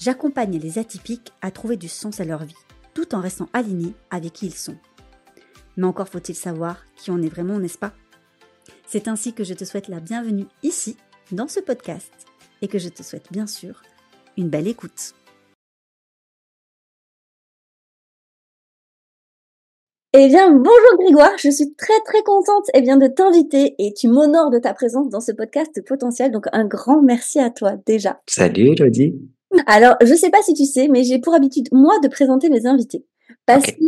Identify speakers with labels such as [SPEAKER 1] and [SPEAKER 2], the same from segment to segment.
[SPEAKER 1] j'accompagne les atypiques à trouver du sens à leur vie, tout en restant alignés avec qui ils sont. Mais encore faut-il savoir qui on est vraiment, n'est-ce pas? C'est ainsi que je te souhaite la bienvenue ici, dans ce podcast, et que je te souhaite bien sûr une belle écoute. Eh bien, bonjour Grégoire, je suis très très contente eh bien, de t'inviter et tu m'honores de ta présence dans ce podcast potentiel. Donc un grand merci à toi déjà.
[SPEAKER 2] Salut Elodie.
[SPEAKER 1] Alors, je sais pas si tu sais, mais j'ai pour habitude, moi, de présenter mes invités. Parce que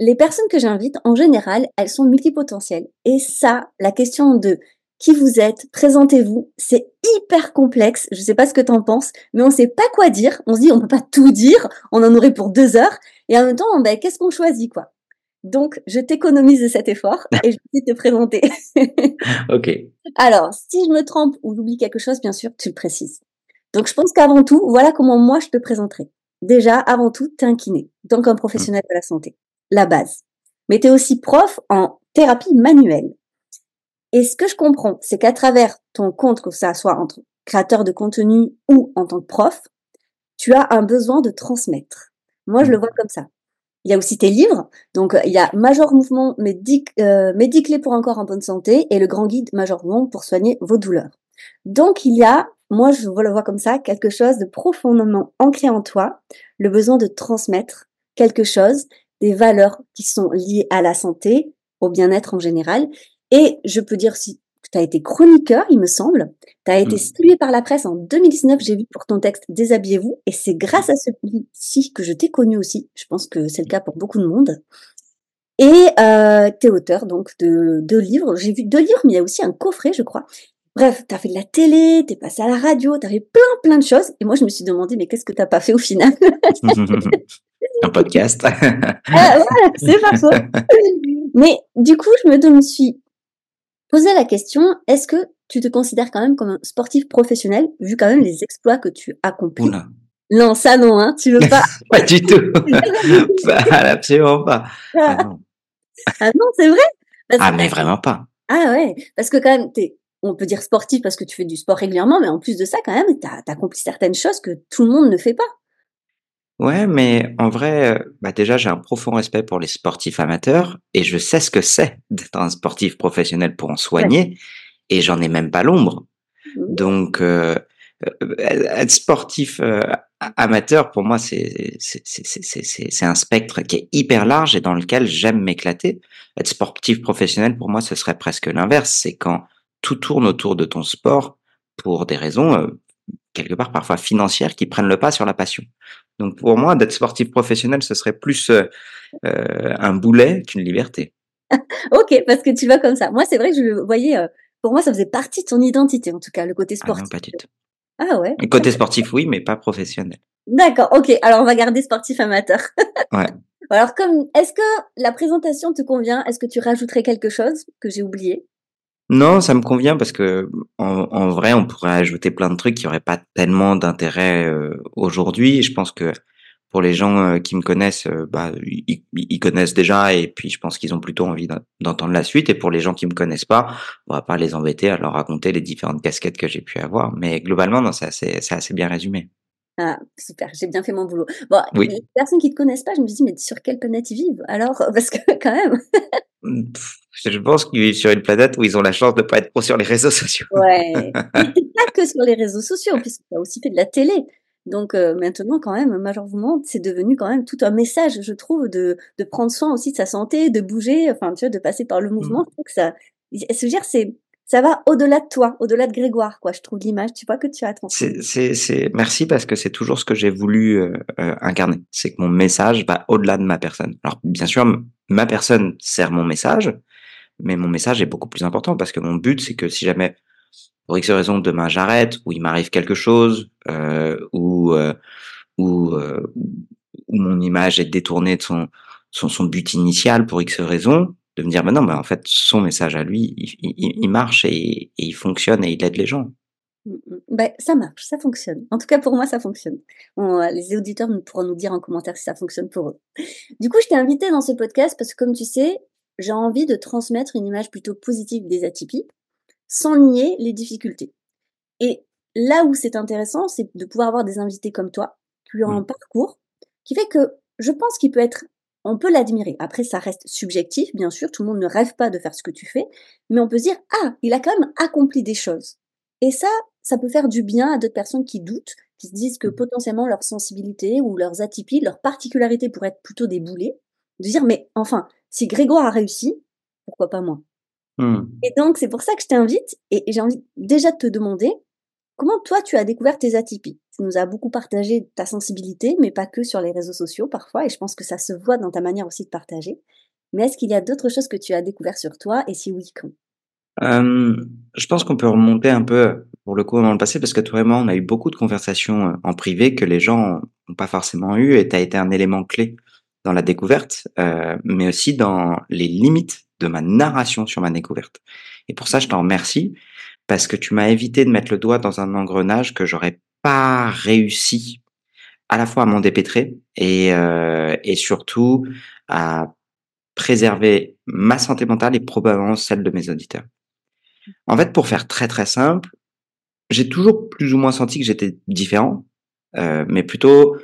[SPEAKER 1] les personnes que j'invite, en général, elles sont multipotentielles. Et ça, la question de qui vous êtes, présentez-vous, c'est hyper complexe. Je sais pas ce que tu en penses, mais on sait pas quoi dire. On se dit, on peut pas tout dire. On en aurait pour deux heures. Et en même temps, ben, qu'est-ce qu'on choisit, quoi? Donc, je t'économise de cet effort et je vais te présenter.
[SPEAKER 2] ok.
[SPEAKER 1] Alors, si je me trompe ou j'oublie quelque chose, bien sûr, tu le précises. Donc, je pense qu'avant tout, voilà comment moi je te présenterai. Déjà, avant tout, tu es un kiné, donc un professionnel de la santé, la base. Mais tu es aussi prof en thérapie manuelle. Et ce que je comprends, c'est qu'à travers ton compte, que ça soit entre créateur de contenu ou en tant que prof, tu as un besoin de transmettre. Moi, je le vois comme ça. Il y a aussi tes livres. Donc, il y a Major Mouvement, mes 10, euh, clés pour un corps en bonne santé et le grand guide Major Mouvement pour soigner vos douleurs. Donc, il y a, moi, je le vois comme ça, quelque chose de profondément ancré en toi, le besoin de transmettre quelque chose, des valeurs qui sont liées à la santé, au bien-être en général. Et je peux dire si tu as été chroniqueur, il me semble. Tu as été mmh. par la presse en 2019, j'ai vu pour ton texte Déshabillez-vous. Et c'est grâce à celui-ci que je t'ai connu aussi. Je pense que c'est le cas pour beaucoup de monde. Et euh, tu es auteur donc de deux livres. J'ai vu deux livres, mais il y a aussi un coffret, je crois. Bref, tu as fait de la télé, tu es passé à la radio, tu as fait plein, plein de choses. Et moi, je me suis demandé, mais qu'est-ce que tu pas fait au final
[SPEAKER 2] Un podcast.
[SPEAKER 1] ah, c'est pas Mais du coup, je me suis poser la question, est-ce que tu te considères quand même comme un sportif professionnel, vu quand même les exploits que tu accomplis? Oula. Non, ça non, hein, tu veux pas?
[SPEAKER 2] Pas du tout. absolument pas.
[SPEAKER 1] Ah, ah non, ah non c'est vrai
[SPEAKER 2] Ah mais vraiment pas.
[SPEAKER 1] Ah ouais, parce que quand même, es, on peut dire sportif parce que tu fais du sport régulièrement, mais en plus de ça, quand même, tu as accompli certaines choses que tout le monde ne fait pas.
[SPEAKER 2] Ouais, mais en vrai, euh, bah déjà, j'ai un profond respect pour les sportifs amateurs et je sais ce que c'est d'être un sportif professionnel pour en soigner et j'en ai même pas l'ombre. Mmh. Donc, euh, euh, être sportif amateur, pour moi, c'est c'est un spectre qui est hyper large et dans lequel j'aime m'éclater. Être sportif professionnel, pour moi, ce serait presque l'inverse. C'est quand tout tourne autour de ton sport pour des raisons quelque part parfois financières qui prennent le pas sur la passion. Donc pour moi, d'être sportif professionnel, ce serait plus euh, euh, un boulet qu'une liberté.
[SPEAKER 1] ok, parce que tu vas comme ça. Moi, c'est vrai que je le voyais, euh, pour moi, ça faisait partie de ton identité, en tout cas, le côté sportif. Ah non,
[SPEAKER 2] pas du tout.
[SPEAKER 1] Ah ouais.
[SPEAKER 2] Le côté sportif, oui, mais pas professionnel.
[SPEAKER 1] D'accord, ok. Alors on va garder sportif amateur.
[SPEAKER 2] ouais.
[SPEAKER 1] Alors comme, est-ce que la présentation te convient? Est-ce que tu rajouterais quelque chose que j'ai oublié?
[SPEAKER 2] Non, ça me convient parce que en, vrai, on pourrait ajouter plein de trucs qui n'auraient pas tellement d'intérêt euh, aujourd'hui. Je pense que pour les gens euh, qui me connaissent, euh, bah, ils, connaissent déjà et puis je pense qu'ils ont plutôt envie d'entendre la suite. Et pour les gens qui me connaissent pas, on va pas les embêter à leur raconter les différentes casquettes que j'ai pu avoir. Mais globalement, non, c'est assez, assez bien résumé.
[SPEAKER 1] Ah, super, j'ai bien fait mon boulot. Bon, les personnes qui te connaissent pas, je me dis, mais sur quelle planète ils vivent? Alors, parce que quand même.
[SPEAKER 2] Je pense qu'ils vivent sur une planète où ils ont la chance de ne pas être trop sur les réseaux sociaux.
[SPEAKER 1] Ouais. pas que sur les réseaux sociaux, puisque tu as aussi fait de la télé. Donc euh, maintenant, quand même, malheureusement, c'est devenu quand même tout un message, je trouve, de, de prendre soin aussi de sa santé, de bouger, enfin, tu vois, de passer par le mmh. mouvement. Je trouve que ça, se dire, c'est, ça va au-delà de toi, au-delà de Grégoire, quoi. Je trouve l'image, tu vois, que tu as
[SPEAKER 2] transmis. C'est, c'est, merci parce que c'est toujours ce que j'ai voulu euh, euh, incarner. C'est que mon message va au-delà de ma personne. Alors, bien sûr, ma personne sert mon message, mais mon message est beaucoup plus important parce que mon but, c'est que si jamais, pour X raison, demain j'arrête, ou il m'arrive quelque chose, euh, ou, où, où mon image est détournée de son, son, son but initial pour X raisons, de me dire, bah non, mais en fait, son message à lui, il, il, il marche et, et, il fonctionne et il aide les gens.
[SPEAKER 1] Ben, ça marche, ça fonctionne. En tout cas, pour moi, ça fonctionne. Bon, les auditeurs pourront nous dire en commentaire si ça fonctionne pour eux. Du coup, je t'ai invité dans ce podcast parce que, comme tu sais, j'ai envie de transmettre une image plutôt positive des atypies, sans nier les difficultés. Et là où c'est intéressant, c'est de pouvoir avoir des invités comme toi, qui ont un mmh. parcours, qui fait que je pense qu'il peut être on peut l'admirer. Après, ça reste subjectif, bien sûr, tout le monde ne rêve pas de faire ce que tu fais, mais on peut se dire, ah, il a quand même accompli des choses. Et ça, ça peut faire du bien à d'autres personnes qui doutent, qui se disent que mmh. potentiellement leur sensibilité ou leurs atypies, leurs particularités pourraient être plutôt des boulets, de dire, mais enfin, si Grégoire a réussi, pourquoi pas moi? Mmh. Et donc, c'est pour ça que je t'invite, et j'ai envie déjà de te demander, comment toi, tu as découvert tes atypies? Tu nous as beaucoup partagé ta sensibilité, mais pas que sur les réseaux sociaux parfois, et je pense que ça se voit dans ta manière aussi de partager. Mais est-ce qu'il y a d'autres choses que tu as découvert sur toi, et si oui, quand?
[SPEAKER 2] Je pense qu'on peut remonter un peu, pour le coup, dans le passé, parce que toi et moi, on a eu beaucoup de conversations euh, en privé que les gens n'ont pas forcément eu, et tu as été un élément clé dans la découverte, euh, mais aussi dans les limites de ma narration sur ma découverte. Et pour ça, je t'en remercie, parce que tu m'as évité de mettre le doigt dans un engrenage que j'aurais pas réussi à la fois à m'en dépêtrer et, euh, et surtout à préserver ma santé mentale et probablement celle de mes auditeurs. En fait, pour faire très très simple, j'ai toujours plus ou moins senti que j'étais différent, euh, mais plutôt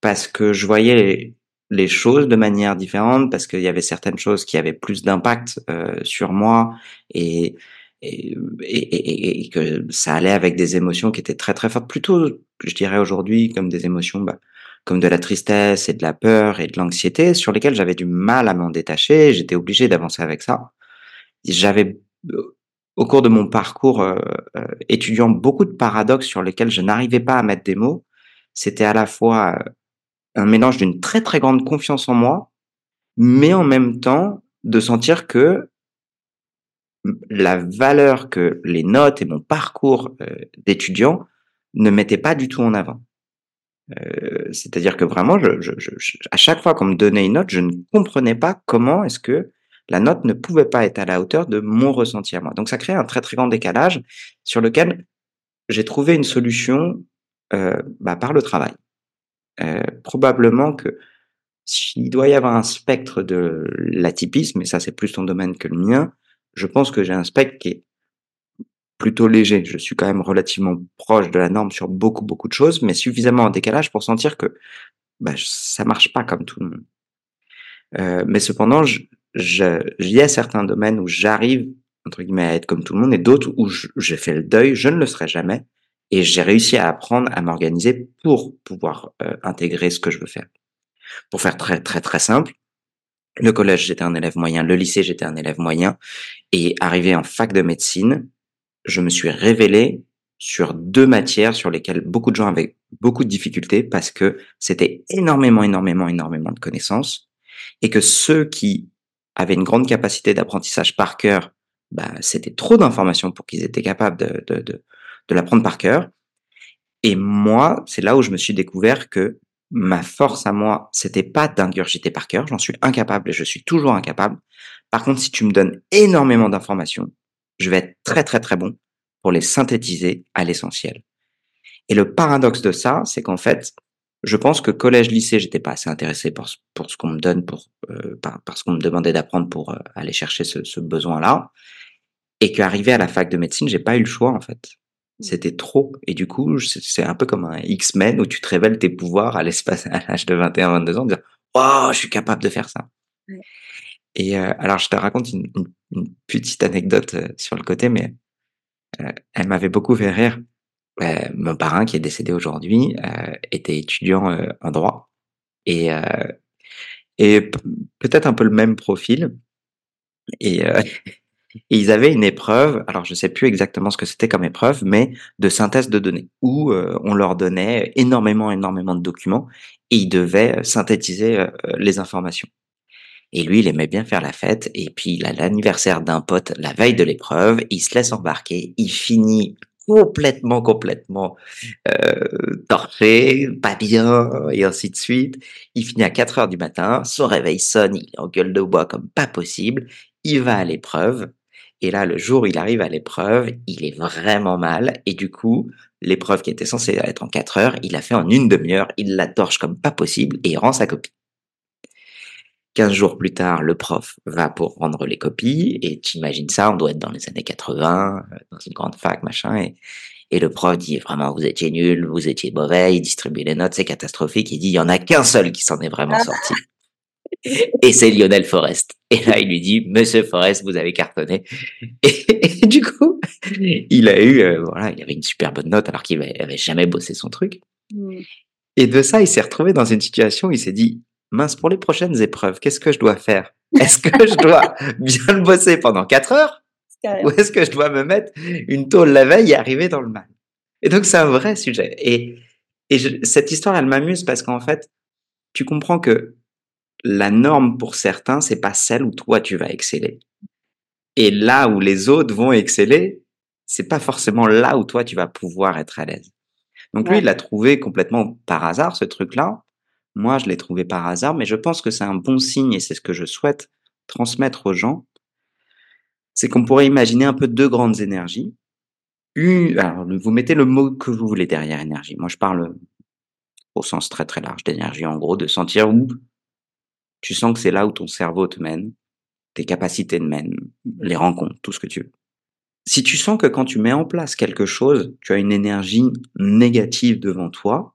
[SPEAKER 2] parce que je voyais les, choses de manière différente, parce qu'il y avait certaines choses qui avaient plus d'impact euh, sur moi et et, et, et, que ça allait avec des émotions qui étaient très très fortes, plutôt, je dirais aujourd'hui, comme des émotions, bah, comme de la tristesse et de la peur et de l'anxiété, sur lesquelles j'avais du mal à m'en détacher. J'étais obligé d'avancer avec ça. J'avais, euh, au cours de mon parcours euh, euh, étudiant, beaucoup de paradoxes sur lesquels je n'arrivais pas à mettre des mots. C'était à la fois un mélange d'une très très grande confiance en moi, mais en même temps de sentir que la valeur que les notes et mon parcours euh, d'étudiant ne mettaient pas du tout en avant. Euh, c'est-à-dire que vraiment, je, à chaque fois qu'on me donnait une note, je ne comprenais pas comment est-ce que la note ne pouvait pas être à la hauteur de mon ressenti à moi. Donc ça crée un très très grand décalage sur lequel j'ai trouvé une solution euh, bah, par le travail. probablement que s'il doit y avoir un spectre de l'atypisme, et ça c'est plus ton domaine que le mien, je pense que j'ai un spectre qui est plutôt léger. Je suis quand même relativement proche de la norme sur beaucoup, beaucoup de choses, mais suffisamment en décalage pour sentir que bah, ça marche pas comme tout le monde. Euh, mais cependant, il y a certains domaines où j'arrive, entre guillemets, à être comme tout le monde et d'autres où j'ai fait le deuil, je ne le serai jamais. Et j'ai réussi à apprendre à m'organiser pour pouvoir euh, intégrer ce que je veux faire. Pour faire très, très, très simple, le collège, j'étais un élève moyen. Le lycée, j'étais un élève moyen. Et arrivé en fac de médecine, je me suis révélé sur deux matières sur lesquelles beaucoup de gens avaient beaucoup de difficultés parce que c'était énormément, énormément, énormément de connaissances et que ceux qui avaient une grande capacité d'apprentissage par cœur, bah, c'était trop d'informations pour qu'ils étaient capables de, de, de, de l'apprendre par cœur. Et moi, c'est là où je me suis découvert que ma force à moi, c'était pas d'ingurgiter par cœur, j'en suis incapable et je suis toujours incapable. Par contre, si tu me donnes énormément d'informations, je vais être très très très bon pour les synthétiser à l'essentiel. Et le paradoxe de ça, c'est qu'en fait, je pense que collège-lycée, j'étais pas assez intéressé pour, pour ce qu'on me donne, pour euh, qu'on me demandait d'apprendre pour euh, aller chercher ce, ce besoin-là, et qu'arrivé à la fac de médecine, j'ai pas eu le choix en fait. Mmh. C'était trop. Et du coup, c'est un peu comme un X-Men où tu te révèles tes pouvoirs à l'espace, à l'âge de 21, 22 ans, de dire, oh, je suis capable de faire ça. Et euh, alors, je te raconte une, une, petite anecdote euh, sur le côté, mais euh, elle m'avait beaucoup fait rire. mon parrain, qui est décédé aujourd'hui, était étudiant en droit et, et peut-être un peu le même profil. Et Et ils avaient une épreuve, alors je sais plus exactement ce que c'était comme épreuve, mais de synthèse de données, où euh, on leur donnait énormément, énormément de documents et ils devaient euh, synthétiser euh, les informations. Et lui, il aimait bien faire la fête, et puis il a l'anniversaire d'un pote la veille de l'épreuve, il se laisse embarquer, il finit complètement, complètement euh, torché, pas bien, et ainsi de suite. Il finit à 4 heures du matin, son réveil sonne, il est en gueule de bois comme pas possible, il va à l'épreuve, et là, le jour où il arrive à l'épreuve, il est vraiment mal, et du coup, l'épreuve qui était censée être en 4 heures, il l'a fait en une demi-heure, il la torche comme pas possible, et il rend sa copie. 15 jours plus tard, le prof va pour rendre les copies, et tu imagines ça, on doit être dans les années 80, euh, dans une grande fac, machin, et, et le prof dit vraiment, vous étiez nul, vous étiez mauvais, il distribue les notes, c'est catastrophique, il dit, il y en a qu'un seul qui s'en est vraiment ah. sorti. Et c'est Lionel Forest. Et là, il lui dit, Monsieur Forest, vous avez cartonné. Et, du coup, il a eu, euh, voilà, il avait une super bonne note alors qu'il avait, jamais bossé son truc. Mm. Et de ça, il s'est retrouvé dans une situation où il s'est dit, mince, pour les prochaines épreuves, qu'est-ce que je dois faire? Est-ce que je dois bien le bosser pendant quatre heures? Ou est-ce que je dois me mettre une tôle la veille et arriver dans le mal? Et donc, c'est un vrai sujet. Et, et cette histoire, elle m'amuse parce qu'en fait, tu comprends que la norme pour certains, c'est pas celle où toi tu vas exceller. Et là où les autres vont exceller, c'est pas forcément là où toi tu vas pouvoir être à l'aise. Donc lui, il l'a trouvé complètement par hasard, ce truc-là. Moi, je l'ai trouvé par hasard, mais je pense que c'est un bon signe et c'est ce que je souhaite transmettre aux gens. C'est qu'on pourrait imaginer un peu deux grandes énergies. Une, alors, vous mettez le mot que vous voulez derrière énergie. Moi, je parle au sens très très large d'énergie, en gros, de sentir où tu sens que c'est là où ton cerveau te mène, tes capacités te mènent, les rencontres, tout ce que tu veux. Si tu sens que quand tu mets en place quelque chose, tu as une énergie négative devant toi,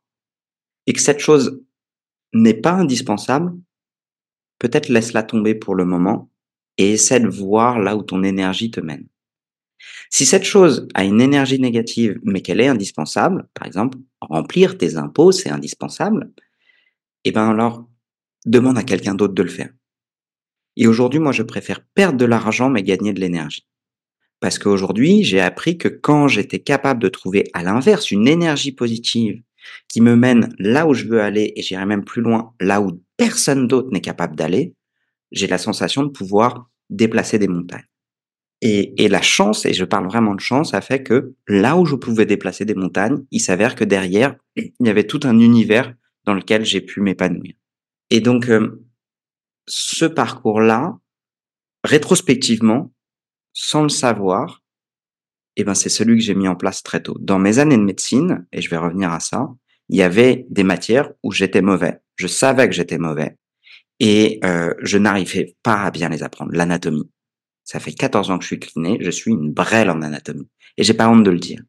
[SPEAKER 2] et que cette chose n'est pas indispensable, peut-être laisse-la tomber pour le moment et essaie de voir là où ton énergie te mène. Si cette chose a une énergie négative mais qu'elle est indispensable, par exemple, remplir tes impôts, c'est indispensable, eh ben alors, demande à quelqu'un d'autre de le faire. Et aujourd'hui, moi, je préfère perdre de l'argent mais gagner de l'énergie. Parce qu'aujourd'hui, j'ai appris que quand j'étais capable de trouver à l'inverse une énergie positive qui me mène là où je veux aller et j'irai même plus loin, là où personne d'autre n'est capable d'aller, j'ai la sensation de pouvoir déplacer des montagnes. Et, la chance, et je parle vraiment de chance, a fait que là où je pouvais déplacer des montagnes, il s'avère que derrière, il y avait tout un univers dans lequel j'ai pu m'épanouir. Et donc, euh, ce parcours-là, rétrospectivement, sans le savoir, eh ben, c'est celui que j'ai mis en place très tôt. Dans mes années de médecine, et je vais revenir à ça, il y avait des matières où j'étais mauvais. Je savais que j'étais mauvais. Et euh, je n'arrivais pas à bien les apprendre. L'anatomie. Ça fait 14 ans que je suis cliné, je suis une brêle en anatomie. Et j'ai pas honte de le dire.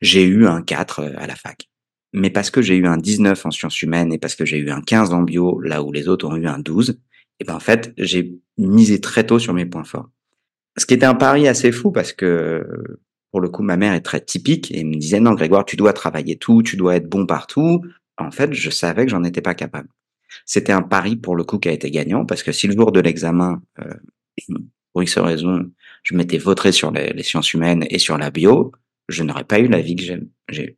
[SPEAKER 2] J'ai eu un 4 euh, à la fac. Mais parce que j'ai eu un 19 en sciences humaines et parce que j'ai eu un 15 en bio, là où les autres ont eu un 12, et ben en fait, j'ai misé très tôt sur mes points forts. Ce qui était un pari assez fou parce que pour le coup, ma mère est très typique et me disait non, Grégoire, tu dois travailler tout, tu dois être bon partout. En fait, je savais que j'en étais pas capable. C'était un pari pour le coup qui a été gagnant parce que si le jour de l'examen, euh, pour X raison, je m'étais vautré sur les, les, sciences humaines et sur la bio, je n'aurais pas eu la vie que j'ai eue.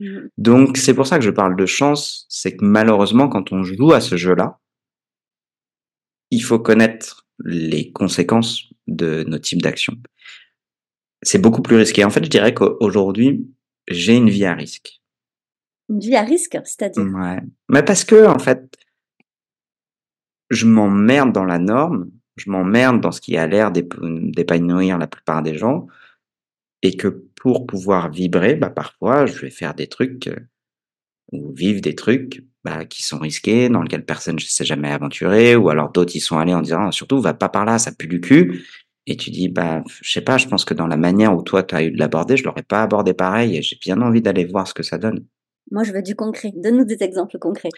[SPEAKER 2] Mmh. Donc c'est pour ça que je parle de chance, c'est que malheureusement quand on joue à ce jeu-là, il faut connaître les conséquences de nos types d'actions. C'est beaucoup plus risqué. En fait, je dirais qu'aujourd'hui, j'ai une vie à risque.
[SPEAKER 1] Une vie à risque, c'est-à-dire?
[SPEAKER 2] Ouais. Mais parce que, en fait, je m'emmerde dans la norme, je m'emmerde dans ce qui a l'air d'épanouir la plupart des gens, et que pour pouvoir vibrer, bah, parfois, je vais faire des trucs, euh, ou vivre des trucs bah, qui sont risqués, dans lesquels personne ne s'est jamais aventuré, ou alors d'autres y sont allés en disant surtout va pas par là, ça pue du cul. Et tu dis bah je sais pas, je pense que dans la manière où toi tu as eu de l'aborder, je l'aurais pas abordé pareil et j'ai bien envie d'aller voir ce que ça donne.
[SPEAKER 1] Moi je veux du concret. Donne-nous des exemples concrets.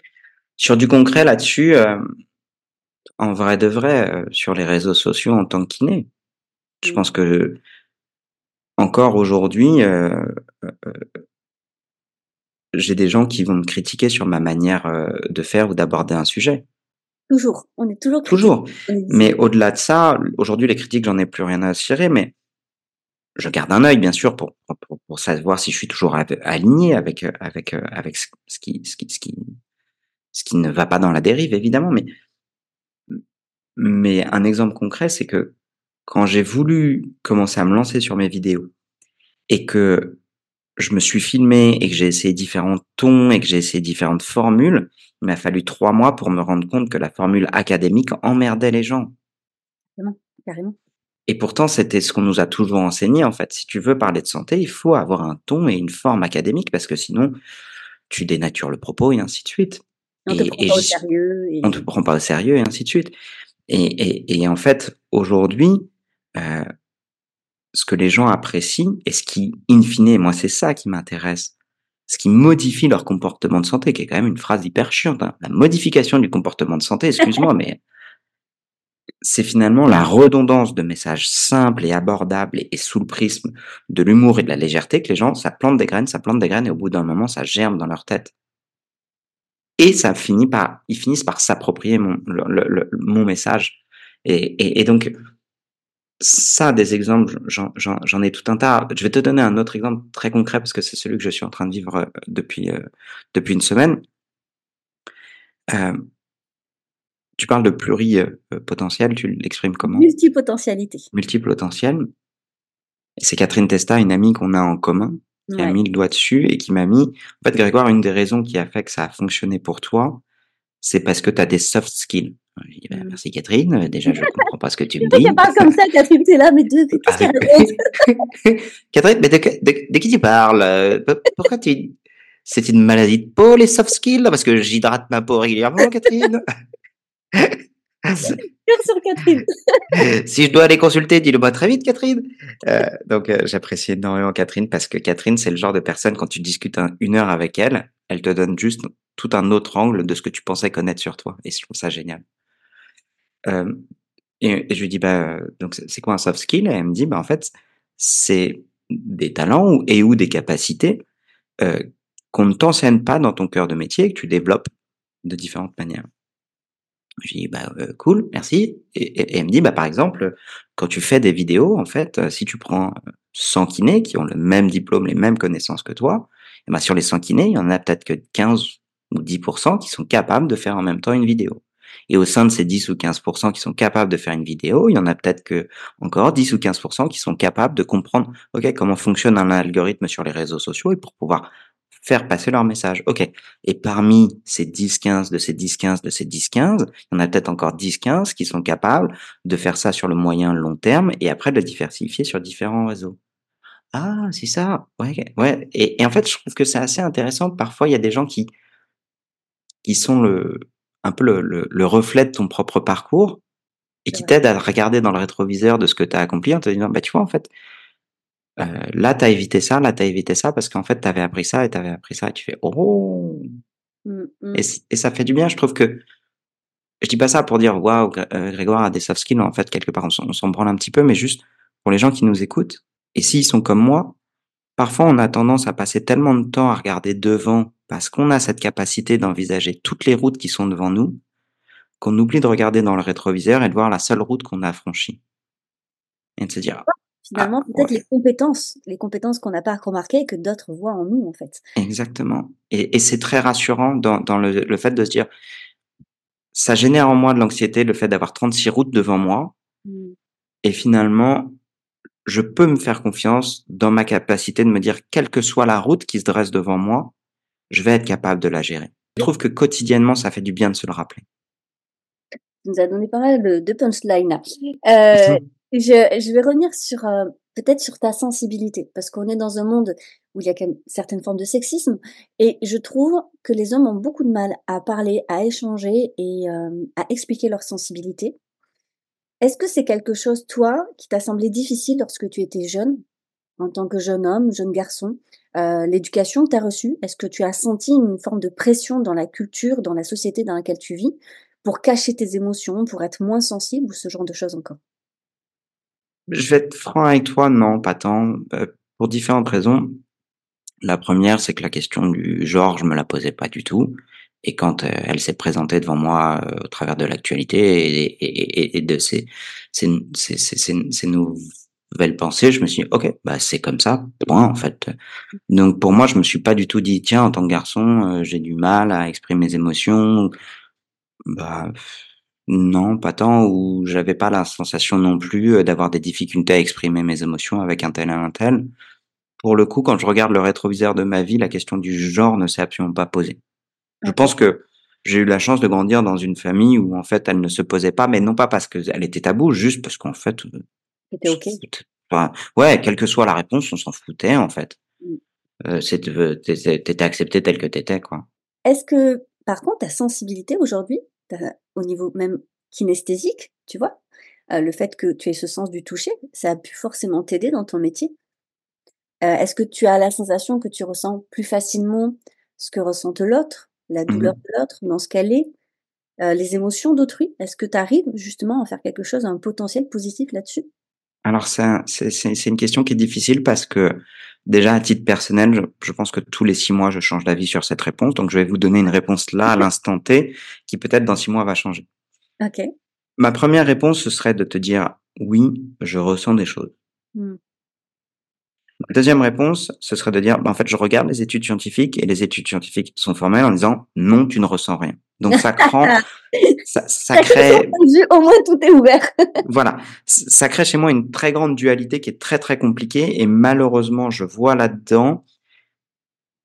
[SPEAKER 2] Sur du concret là-dessus, euh, en vrai de vrai, euh, sur les réseaux sociaux en tant que kiné, je pense que encore aujourd'hui, euh, j'ai des gens qui vont me critiquer sur ma manière euh, de faire ou d'aborder un sujet.
[SPEAKER 1] Toujours, on est toujours
[SPEAKER 2] Toujours. Mais au-delà de ça, aujourd'hui, les critiques, j'en ai plus rien à cirer, mais je garde un œil, bien sûr, pour, pour, pour savoir si je suis toujours aligné avec, avec, avec ce qui, ce qui, ce qui, ce qui ne va pas dans la dérive, évidemment. Mais, mais un exemple concret, c'est que quand j'ai voulu commencer à me lancer sur mes vidéos et que je me suis filmé et que j'ai essayé différents tons et que j'ai essayé différentes formules, il m'a fallu trois mois pour me rendre compte que la formule académique emmerdait les gens.
[SPEAKER 1] Carrément, carrément.
[SPEAKER 2] Et pourtant, c'était ce qu'on nous a toujours enseigné, en fait. Si tu veux parler de santé, il faut avoir un ton et une forme académique parce que sinon, tu dénatures le propos et ainsi de suite.
[SPEAKER 1] On te prend pas au sérieux.
[SPEAKER 2] Et... On te prend pas au sérieux et ainsi de suite. Et, et, et en fait, aujourd'hui, euh, ce que les gens apprécient et ce qui, in fine, moi, c'est ça qui m'intéresse, ce qui modifie leur comportement de santé, qui est quand même une phrase hyper chiante. Hein. La modification du comportement de santé, excuse-moi, mais c'est finalement la redondance de messages simples et abordables et, sous le prisme de l'humour et de la légèreté que les gens, ça plante des graines, ça plante des graines et au bout d'un moment, ça germe dans leur tête. Et ça finit par, ils finissent par s'approprier mon, le, mon message. Et, et, et, donc, ça, des exemples, j'en ai tout un tas. Je vais te donner un autre exemple très concret parce que c'est celui que je suis en train de vivre euh, depuis, euh, depuis une semaine. Euh, tu parles de pluripotentiel, tu l'exprimes comment?
[SPEAKER 1] Multipotentialité.
[SPEAKER 2] Multipotentiel. C'est Catherine Testa, une amie qu'on a en commun, qui a mis le doigt dessus et qui m'a mis. En fait, Grégoire, une des raisons qui a fait que ça a fonctionné pour toi, c'est parce que tu as des soft skills. Bah, mmh. merci Catherine, déjà je ne comprends pas ce que tu me dis.
[SPEAKER 1] Tu parles comme ça, Catherine, tu es là, mais de qu'est-ce qu'elle
[SPEAKER 2] Catherine, mais de, de, qui tu parles? Pourquoi tu... C'est une maladie de peau, les soft skills? Parce que j'hydrate ma peau régulièrement, Catherine
[SPEAKER 1] sur Catherine.
[SPEAKER 2] si je dois aller consulter, dis-le-moi très vite, Catherine. Euh, donc, euh, j'apprécie énormément Catherine parce que Catherine, c'est le genre de personne, quand tu discutes une heure avec elle, elle te donne juste tout un autre angle de ce que tu pensais connaître sur toi. Et je trouve ça génial. Euh, et, je lui dis, bah, donc, c'est quoi un soft skill? Et elle me dit, bah, en fait, c'est des talents et ou des capacités qu'on ne t'enseigne pas dans ton cœur de métier et que tu développes de différentes manières. Je dis bah euh, cool, merci. Et, elle me dit bah par exemple quand tu fais des vidéos en fait, euh, si tu prends 100 kinés qui ont le même diplôme, les mêmes connaissances que toi, et bah, sur les 100 kinés, il y en a peut-être que 15 ou 10% qui sont capables de faire en même temps une vidéo. Et au sein de ces 10 ou 15% qui sont capables de faire une vidéo, il y en a peut-être que encore 10 ou 15% qui sont capables de comprendre OK comment fonctionne un algorithme sur les réseaux sociaux et pour pouvoir faire passer leur message. OK. Et parmi ces 10-15, de ces 10-15, de ces 10-15, il y en a peut-être encore 10-15 qui sont capables de faire ça sur le moyen long terme et après de le diversifier sur différents réseaux. Ah, c'est ça. Ouais, ouais. Et, en fait, je trouve que c'est assez intéressant. Parfois, il y a des gens qui, qui sont le, un peu le, le, reflet de ton propre parcours et qui t'aident à regarder dans le rétroviseur de ce que tu as accompli en te disant, bah, tu vois, en fait, euh, là, tu as évité ça, là, tu as évité ça, parce qu'en fait, tu avais appris ça et tu avais appris ça, et tu fais oh mmh, mmh. et, ça fait du bien, je trouve que. Je dis pas ça pour dire waouh, euh, Grégoire a des soft skills, en fait, quelque part, on s'en branle un petit peu, mais juste pour les gens qui nous écoutent, et s'ils sont comme moi, parfois on a tendance à passer tellement de temps à regarder devant parce qu'on a cette capacité d'envisager toutes les routes qui sont devant nous, qu'on oublie de regarder dans le rétroviseur et de voir la seule route qu'on a franchie. Et de se dire,
[SPEAKER 1] finalement, ah, peut-être les compétences, les compétences qu'on n'a pas remarquées et que d'autres voient en nous, en fait.
[SPEAKER 2] Exactement. Et, c'est très rassurant dans, le, fait de se dire, ça génère en moi de l'anxiété, le fait d'avoir 36 routes devant moi. Mmh. Et finalement, je peux me faire confiance dans ma capacité de me dire, quelle que soit la route qui se dresse devant moi, je vais être capable de la gérer. Je trouve que quotidiennement, ça fait du bien de se le rappeler.
[SPEAKER 1] Tu nous as donné pas mal de, punchlines. Euh, je, je vais revenir sur euh, peut-être sur ta sensibilité, parce qu'on est dans un monde où il y a certaines formes de sexisme, et je trouve que les hommes ont beaucoup de mal à parler, à échanger et euh, à expliquer leur sensibilité. Est-ce que c'est quelque chose, toi, qui t'a semblé difficile lorsque tu étais jeune, en tant que jeune homme, jeune garçon euh, L'éducation que tu as reçue, est-ce que tu as senti une forme de pression dans la culture, dans la société dans laquelle tu vis, pour cacher tes émotions, pour être moins sensible ou ce genre de choses encore?
[SPEAKER 2] Je vais être franc avec toi, non, pas tant, euh, pour différentes raisons. La première, c'est que la question du genre, je me la posais pas du tout. Et quand euh, elle s'est présentée devant moi au travers de l'actualité et, de ces, ces, nouvelles pensées, je me suis dit, ok, bah c'est comme ça, point en fait. Donc pour moi, je me suis pas du tout dit, tiens, en tant que garçon, j'ai du mal à exprimer mes émotions. Bah non, pas tant, ou j'avais pas la sensation non plus, d'avoir des difficultés à exprimer mes émotions avec un tel et un tel. pour le coup, quand je regarde le rétroviseur de ma vie, la question du genre ne s'est absolument pas posée. Je pense que j'ai eu la chance de grandir dans une famille où en fait elle ne se posait pas, mais non pas parce qu'elle était taboue, juste parce qu'en fait,
[SPEAKER 1] C'était OK?
[SPEAKER 2] enfin, ouais, quelle que soit la réponse, on s'en foutait en fait.
[SPEAKER 1] Mmh.
[SPEAKER 2] Heu, c'est de tu étais accepté tel que tu étais, quoi.
[SPEAKER 1] Est-ce que, par contre, ta sensibilité aujourd'hui, au niveau même kinesthésique, tu vois? Heu, le fait que tu aies ce sens du toucher, ça a pu forcément t'aider dans ton métier? Est-ce que tu as la sensation que tu ressens plus facilement ce que ressente l'autre, la
[SPEAKER 2] Mmh
[SPEAKER 1] douleur de l'autre, dans ce qu'elle est, les émotions d'autrui? Est-ce que tu arrives justement à faire quelque chose, un potentiel positif là-dessus?
[SPEAKER 2] Alors ça, c'est une question qui est difficile parce que déjà à titre personnel, je je pense que tous les 6 mois, je change d'avis sur cette réponse. Donc je vais vous donner une réponse là, à l'instant T, qui peut-être dans 6 mois va changer.
[SPEAKER 1] OK.
[SPEAKER 2] Ma première réponse, ce serait de te dire: «Oui, je ressens des choses».
[SPEAKER 1] Mmh.
[SPEAKER 2] Ma deuxième réponse, ce serait de dire: «Bah, en fait, je regarde les études scientifiques et les études scientifiques sont formelles en disant: "Non, tu ne ressens rien"». Donc ça crend ça crée
[SPEAKER 1] au moins tout est ouvert.
[SPEAKER 2] voilà, ça crée chez moi une très grande dualité qui est très, très compliquée et malheureusement, je vois là-dedans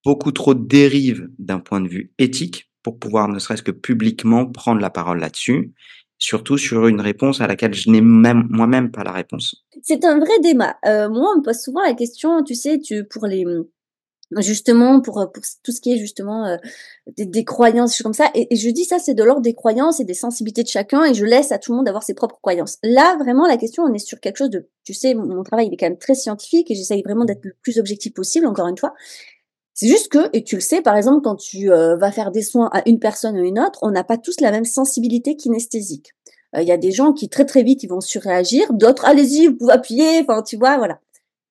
[SPEAKER 2] beaucoup trop de dérives d'un point de vue éthique pour pouvoir ne serait-ce que publiquement prendre la parole là-dessus, surtout sur une réponse à laquelle je n'ai même moi-même pas la réponse.
[SPEAKER 1] C'est un vrai débat. Heu, moi, on me pose souvent la question, tu sais, tu pour les, justement pour, pour tout ce qui est justement, heu, des des croyances, choses comme ça et et je dis ça, c'est de l'ordre des croyances et des sensibilités de chacun et je laisse à tout le monde avoir ses propres croyances. Là, vraiment, la question, on est sur quelque chose de tu sais, mon travail, il est quand même très scientifique et j'essaye vraiment d'être le plus objectif possible, encore une fois. C'est juste que et tu le sais, par exemple, quand tu, heu, vas faire des soins à une personne ou une autre, on n'a pas tous la même sensibilité kinesthésique. Heu, il y a des gens qui très, très vite, ils vont surréagir, d'autres: «Allez-y, vous pouvez appuyer», enfin, tu vois? Voilà.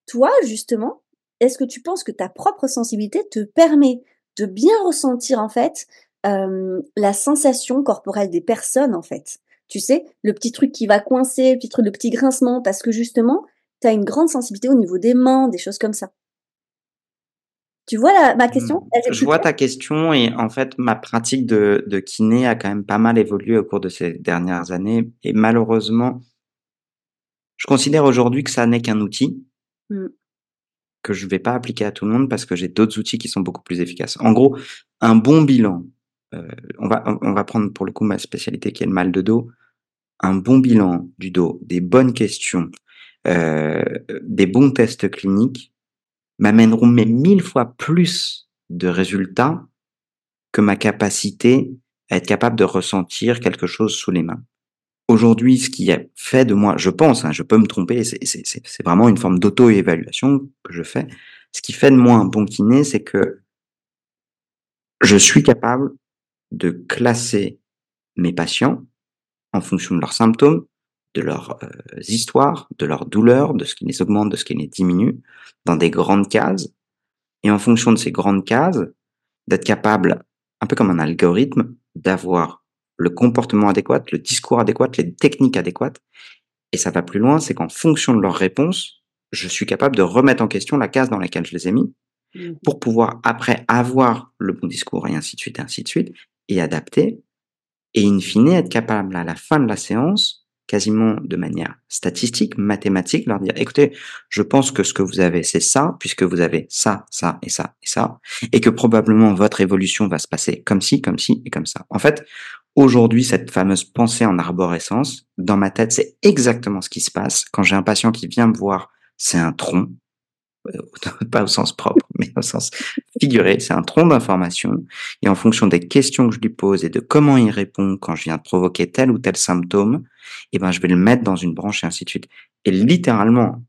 [SPEAKER 1] Toi, justement, est-ce que tu penses que ta propre sensibilité te permet de bien ressentir, en fait, hem, la sensation corporelle des personnes, en fait? Tu sais, le petit truc qui va coincer, le petit truc, le petit grincement parce que justement, tu as une grande sensibilité au niveau des mains, des choses comme ça? Tu vois la ma
[SPEAKER 2] Mmh,
[SPEAKER 1] question?
[SPEAKER 2] Je vois ta question et en fait, ma pratique de de kiné a quand même pas mal évolué au cours de ces dernières années et malheureusement je considère aujourd'hui que ça n'est qu'un outil
[SPEAKER 1] Mmh.
[SPEAKER 2] Que je vais pas appliquer à tout le monde parce que j'ai d'autres outils qui sont beaucoup plus efficaces. En gros, un bon bilan, heu, on va on va prendre pour le coup ma spécialité qui est le mal de dos. Un bon bilan du dos, des bonnes questions, heu, des bons tests cliniques m'amèneront mais 1000 fois plus de résultats que ma capacité à être capable de ressentir quelque chose sous les mains. Aujourd'hui, ce qui a fait de moi je pense, hein, je peux me tromper, c'est vraiment une forme d'auto-évaluation que je fais. Ce qui fait de moi un bon kiné, c'est que je suis capable de classer mes patients en fonction de leurs symptômes, de leurs, heu, histoires, de leurs douleurs, de ce qui les augmente, de ce qui les diminue, dans des grandes cases et en fonction de ces grandes cases, d'être capable, un peu comme un algorithme, d'avoir le comportement adéquat, le discours adéquat, les techniques adéquates et ça va plus loin, c'est qu'en fonction de leurs réponses, je suis capable de remettre en question la case dans laquelle je les ai mis
[SPEAKER 1] Mmh mh.
[SPEAKER 2] pour pouvoir après avoir le bon discours et ainsi de suite et ainsi de suite et adapter et in fine être capable à la fin de la séance, quasiment de manière statistique, mathématique, leur dire: «Écoutez, je pense que ce que vous avez, c'est ça, puisque vous avez ça, ça et ça et ça et que probablement votre évolution va se passer comme ci, comme ci et comme ça». En fait, aujourd'hui, cette fameuse pensée en arborescence, dans ma tête, c'est exactement ce qui se passe quand j'ai un patient qui vient me voir, c'est un tronc, heu, pas au sens propre, mais au sens figuré, c'est un tronc d'informations et en fonction des questions que je lui pose et de comment il répond quand je viens de provoquer tel ou tel symptôme et ben, je vais le mettre dans une branche et ainsi de suite et littéralement,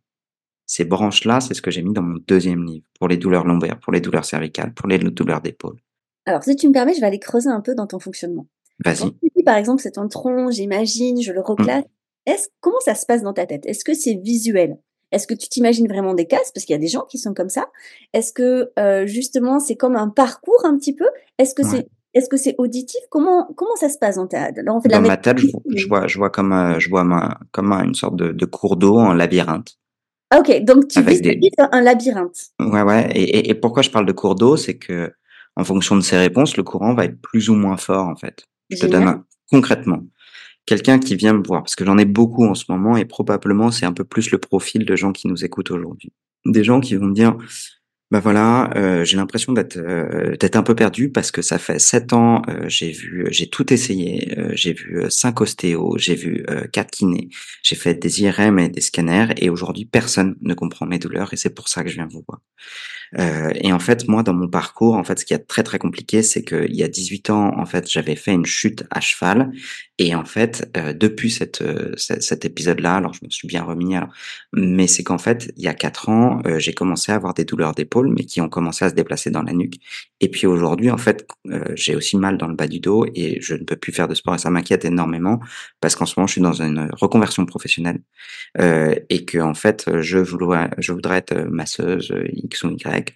[SPEAKER 2] ces branches-là, c'est ce que j'ai mis dans mon 2e livre pour les douleurs lombaires, pour les douleurs cervicales, pour les douleurs d'épaule.
[SPEAKER 1] Alors, si tu me permets, je vais aller creuser un peu dans ton fonctionnement.
[SPEAKER 2] Vas-y.
[SPEAKER 1] par exemple, c'est un tronc, j'imagine, je le
[SPEAKER 2] Mmh.
[SPEAKER 1] reclasse. Est-ce comment ça se passe dans ta tête? Est-ce que c'est visuel? Est-ce que tu t'imagines vraiment des cases? Parce qu'il y a des gens qui sont comme ça. Est-ce que, heu, justement, c'est comme un parcours un petit peu? Est-ce que
[SPEAKER 2] Ouais.
[SPEAKER 1] c'est est-ce que c'est auditif? Comment comment ça se passe dans ta là, on fait de la
[SPEAKER 2] Dans ma tête, je vois je vois comme, heu, je vois ma comme un une sorte de de cours d'eau en labyrinthe.
[SPEAKER 1] Ah OK, donc tu
[SPEAKER 2] Avec des
[SPEAKER 1] un labyrinthe?
[SPEAKER 2] ouais, ouais et et et pourquoi je parle de cours d'eau? C'est qu'en fonction de ses réponses, le courant va être plus ou moins fort, en fait. Je te donne
[SPEAKER 1] Génial.
[SPEAKER 2] un concrètement, quelqu'un qui vient me voir, parce que j'en ai beaucoup en ce moment et probablement c'est un peu plus le profil de gens qui nous écoutent aujourd'hui. des gens qui vont me dire bah voilà, euh, j'ai l'impression d'être euh, d'être un peu perdu parce que ça fait sept ans, euh, j'ai vu, j'ai tout essayé, j'ai vu cinq ostéos, j'ai vu quatre kinés, j'ai fait des IRM et des scanners et aujourd'hui personne ne comprend mes douleurs et c'est pour ça que je viens vous voir. Euh, et en fait, moi, dans mon parcours, en fait, ce qui est très très compliqué, c'est qu'il y a 18 ans, en fait, j'avais fait une chute à cheval. Et en fait, euh, depuis cette, euh, cet épisode-là, alors je me suis bien remis, alors, mais c'est qu'en fait, il y a quatre ans, euh, j'ai commencé à avoir des douleurs d'épaule, mais qui ont commencé à se déplacer dans la nuque. Et puis aujourd'hui, en fait, j'ai aussi mal dans le bas du dos et je ne peux plus faire de sport et ça m'inquiète énormément parce qu'en ce moment, je suis dans une reconversion professionnelle et que en fait, je voudrais, je voudrais être masseuse X ou Y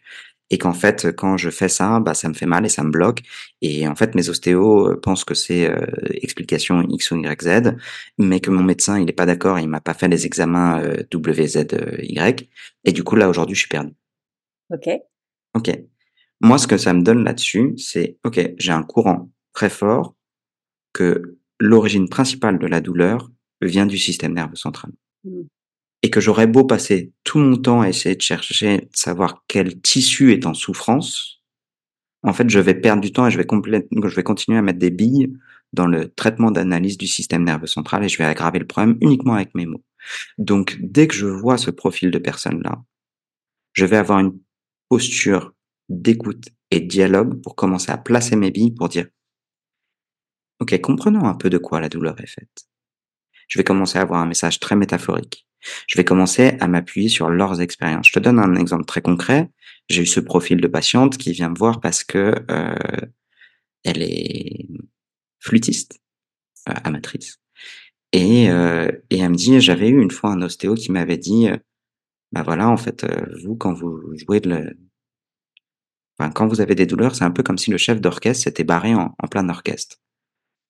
[SPEAKER 2] et qu'en fait quand je fais ça bah ça me fait mal et ça me bloque et en fait mes ostéos euh, pensent que c'est euh, explication X ou Y Z mais que mon médecin il est pas d'accord il m'a pas fait les examens euh, WZ Y et du coup là aujourd'hui je suis perdu.
[SPEAKER 1] OK.
[SPEAKER 2] OK. Moi ce que ça me donne là-dessus c'est OK, j'ai un courant très fort que l'origine principale de la douleur vient du système nerveux central. Mmh et que j'aurais beau passer tout mon temps à essayer de chercher, de savoir quel tissu est en souffrance, en fait, je vais perdre du temps et je vais, je vais continuer à mettre des billes dans le traitement d'analyse du système nerveux central et je vais aggraver le problème uniquement avec mes mots. Donc, dès que je vois ce profil de personne-là, je vais avoir une posture d'écoute et de dialogue pour commencer à placer mes billes pour dire, OK, comprenons un peu de quoi la douleur est faite. Je vais commencer à avoir un message très métaphorique. Je vais commencer à m'appuyer sur leurs expériences. Je te donne un exemple très concret. J'ai eu ce profil de patiente qui vient me voir parce que euh, elle est flûtiste, euh, amatrice. Et, euh, et elle me dit, j'avais eu une fois un ostéo qui m'avait dit, bah voilà, en fait, vous, quand vous jouez de le... enfin, quand vous avez des douleurs, c'est un peu comme si le chef d'orchestre s'était barré en, en plein orchestre.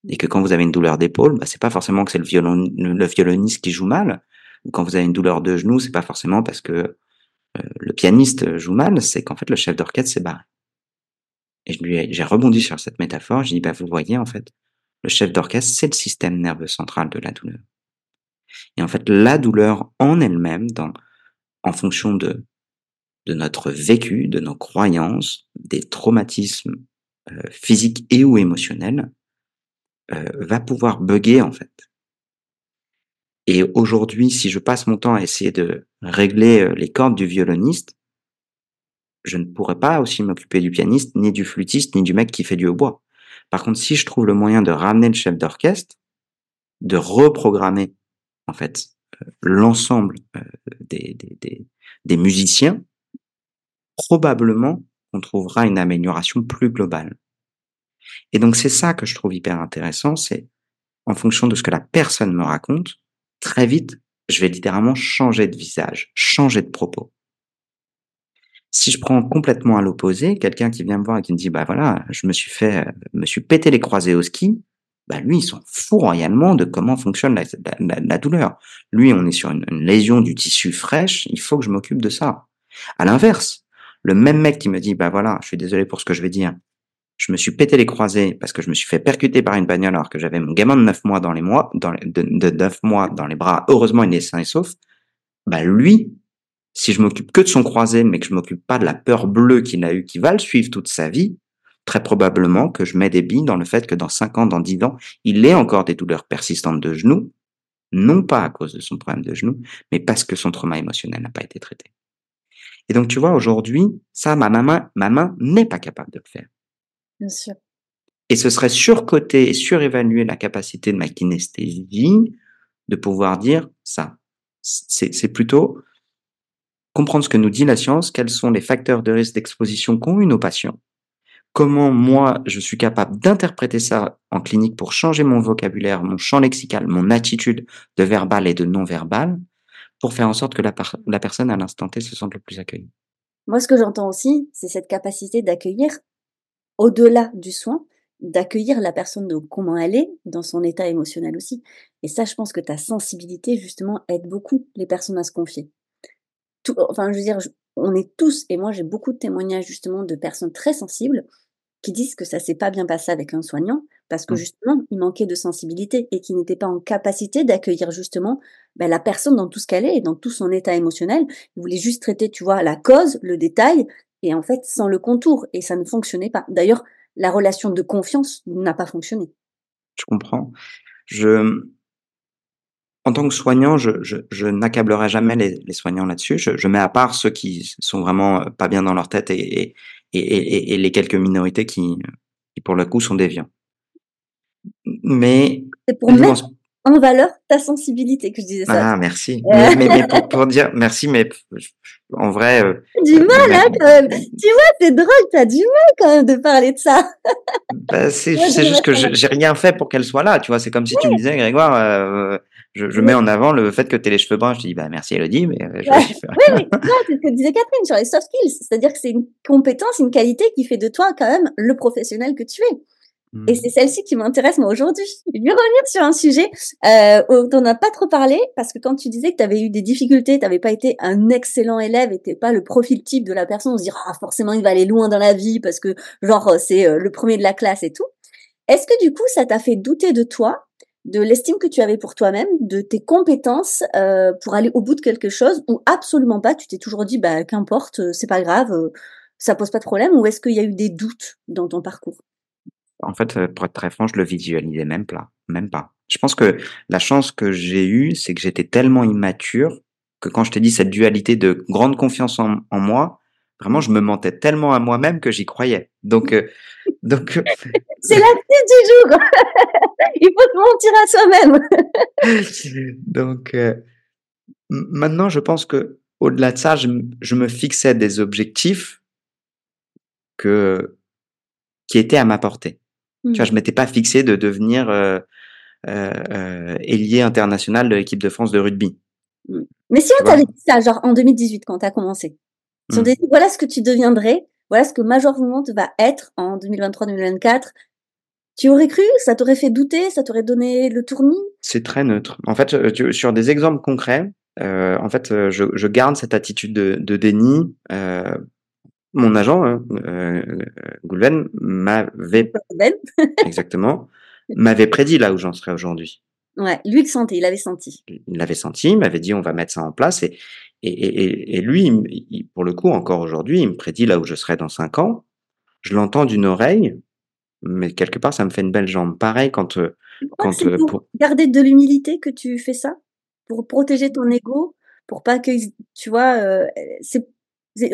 [SPEAKER 2] Et que quand vous avez une douleur d'épaule, bah, c'est pas forcément que c'est le, violon, le violoniste qui joue mal, quand vous avez une douleur de genou, c'est pas forcément parce que euh, le pianiste joue mal, c'est qu'en fait le chef d'orchestre s'est barré. Et j'ai rebondi sur cette métaphore, j'ai dit bah vous voyez en fait, le chef d'orchestre c'est le système nerveux central de la douleur. Et en fait la douleur en elle-même, en fonction de de notre vécu, de nos croyances, des traumatismes euh, physiques et ou émotionnels, euh, va pouvoir bugger en fait. Et aujourd'hui, si je passe mon temps à essayer de régler euh, les cordes du violoniste, je ne pourrais pas aussi m'occuper du pianiste, ni du flûtiste, ni du mec qui fait du hautbois. Par contre, si je trouve le moyen de ramener le chef d'orchestre, de reprogrammer en fait euh, l'ensemble euh, des, des, des, musiciens, probablement on trouvera une amélioration plus globale. Et donc c'est ça que je trouve hyper intéressant, c'est en fonction de ce que la personne me raconte, très vite, je vais littéralement changer de visage, changer de propos. Si je prends complètement à l'opposé, quelqu'un qui vient me voir et qui me dit, bah voilà, je me suis fait, euh, me suis pété les croisés au ski, bah lui, il s'en fout royalement de comment fonctionne la, douleur. Lui, on est sur une, une, lésion du tissu fraîche, il faut que je m'occupe de ça. À l'inverse, le même mec qui me dit, bah voilà, je suis désolé pour ce que je vais dire, je me suis pété les croisés parce que je me suis fait percuter par une bagnole alors que j'avais mon gamin de 9 mois dans les mois, de, de 9 mois dans les bras. Heureusement, il est sain et sauf. Bah, lui, si je m'occupe que de son croisé, mais que je m'occupe pas de la peur bleue qu'il a eue, qui va le suivre toute sa vie, très probablement que je mets des billes dans le fait que dans 5 ans, dans 10 ans, il ait encore des douleurs persistantes de genoux, non pas à cause de son problème de genoux, mais parce que son trauma émotionnel n'a pas été traité. Et donc, tu vois, aujourd'hui, ça, ma main, ma main n'est pas capable de le faire.
[SPEAKER 1] Bien sûr.
[SPEAKER 2] Et ce serait surcoter et surévaluer la capacité de ma kinesthésie de pouvoir dire ça. C'est plutôt comprendre ce que nous dit la science, quels sont les facteurs de risque d'exposition qu'ont eu nos patients, comment moi je suis capable d'interpréter ça en clinique pour changer mon vocabulaire, mon champ lexical, mon attitude de verbal et de non verbal, pour faire en sorte que la, la personne à l'instant T se sente le plus accueillie.
[SPEAKER 1] Moi, ce que j'entends aussi, c'est cette capacité d'accueillir au-delà du soin, d'accueillir la personne de comment elle est, dans son état émotionnel aussi. Et ça, je pense que ta sensibilité, justement, aide beaucoup les personnes à se confier. Tout, enfin, je veux dire, on est tous, et moi j'ai beaucoup de témoignages justement de personnes très sensibles qui disent que ça s'est pas bien passé avec un soignant parce que
[SPEAKER 2] Mmh.
[SPEAKER 1] justement, il manquait de sensibilité et qu'il n'était pas en capacité d'accueillir justement bah, la personne dans tout ce qu'elle est et dans tout son état émotionnel. Il voulait juste traiter, tu vois, la cause, le détail, et en fait, sans le contour. Et ça ne fonctionnait pas. D'ailleurs, la relation de confiance n'a pas fonctionné.
[SPEAKER 2] Je comprends. Je, en tant que soignant, je, je, je n'accablerai jamais les, les soignants là-dessus. Je, je, mets à part ceux qui sont vraiment pas bien dans leur tête et, et, et, et les quelques minorités qui, qui, pour le coup, sont déviants. Mais
[SPEAKER 1] c'est pour mettre en valeur ta sensibilité que je disais ça.
[SPEAKER 2] Ah, merci. mais, mais, mais pour, pour, dire merci, mais en vrai. Euh,
[SPEAKER 1] du mal, hein, quand même. Tu vois, c'est drôle, t'as du mal quand même de parler de ça.
[SPEAKER 2] Bah, c'est juste que j'ai rien fait pour qu'elle soit là, tu vois. C'est comme si tu me disais, Grégoire, euh, je, je mets en avant le fait que tu les cheveux bruns. Je te dis, bah, merci Elodie, mais euh, je
[SPEAKER 1] ouais. oui, mais c'est ce que disait Catherine sur les soft skills. C'est-à-dire que c'est une compétence, une qualité qui fait de toi quand même le professionnel que tu es. Et c'est celle-ci qui m'intéresse moi aujourd'hui. Je vais revenir sur un sujet euh, dont on n'a pas trop parlé, parce que quand tu disais que tu avais eu des difficultés, tu n'avais pas été un excellent élève et tu pas le profil type de la personne, on se dit ah, forcément il va aller loin dans la vie parce que genre c'est euh, le premier de la classe et tout. Est-ce que du coup ça t'a fait douter de toi, de l'estime que tu avais pour toi-même, de tes compétences euh, pour aller au bout de quelque chose, ou absolument pas, tu t'es toujours dit bah qu'importe, c'est pas grave, ça pose pas de problème, ou est-ce qu'il y a eu des doutes dans ton parcours?
[SPEAKER 2] En fait, euh, pour être très franc, je le visualisais même pas, même pas. Je pense que la chance que j'ai eue, c'est que j'étais tellement immature que quand je te dis cette dualité de grande confiance en, en moi, vraiment, je me mentais tellement à moi-même que j'y croyais. Donc, euh, donc. euh,
[SPEAKER 1] C'est l'actrice du jour. Il faut se mentir à soi-même.
[SPEAKER 2] donc, euh, maintenant, je pense que au-delà de ça, je, je me fixais des objectifs que qui étaient à ma portée.
[SPEAKER 1] Mmh.
[SPEAKER 2] Tu vois, je m'étais pas fixé de devenir euh, euh, euh, ailier international de l'équipe de France de rugby.
[SPEAKER 1] Mmh. Mais si on t'avait dit ça, genre en 2018, quand tu as commencé, si on
[SPEAKER 2] Mmh.
[SPEAKER 1] t'avait dit voilà ce que tu deviendrais, voilà ce que Major Woman va être en 2023-2024, tu aurais cru? Ça t'aurait fait douter? Ça t'aurait donné le tournis?
[SPEAKER 2] C'est très neutre. En fait, tu- sur des exemples concrets, euh, en fait, je, je garde cette attitude de, de déni. Euh, mon agent, hein, euh, Goulven, m'avait exactement m'avait prédit là où j'en serais aujourd'hui.
[SPEAKER 1] Ouais, lui le sentait, il avait senti.
[SPEAKER 2] il l'avait senti, il m'avait dit on va mettre ça en place et et, et, et lui, il pour le coup, encore aujourd'hui, il me prédit là où je serai dans cinq ans. Je l'entends d'une oreille, mais quelque part, ça me fait une belle jambe. Pareil quand euh, quand
[SPEAKER 1] c'est
[SPEAKER 2] euh,
[SPEAKER 1] pour
[SPEAKER 2] pour-
[SPEAKER 1] garder de l'humilité que tu fais ça? Pour protéger ton ego? Pour pas que, tu vois, c'est,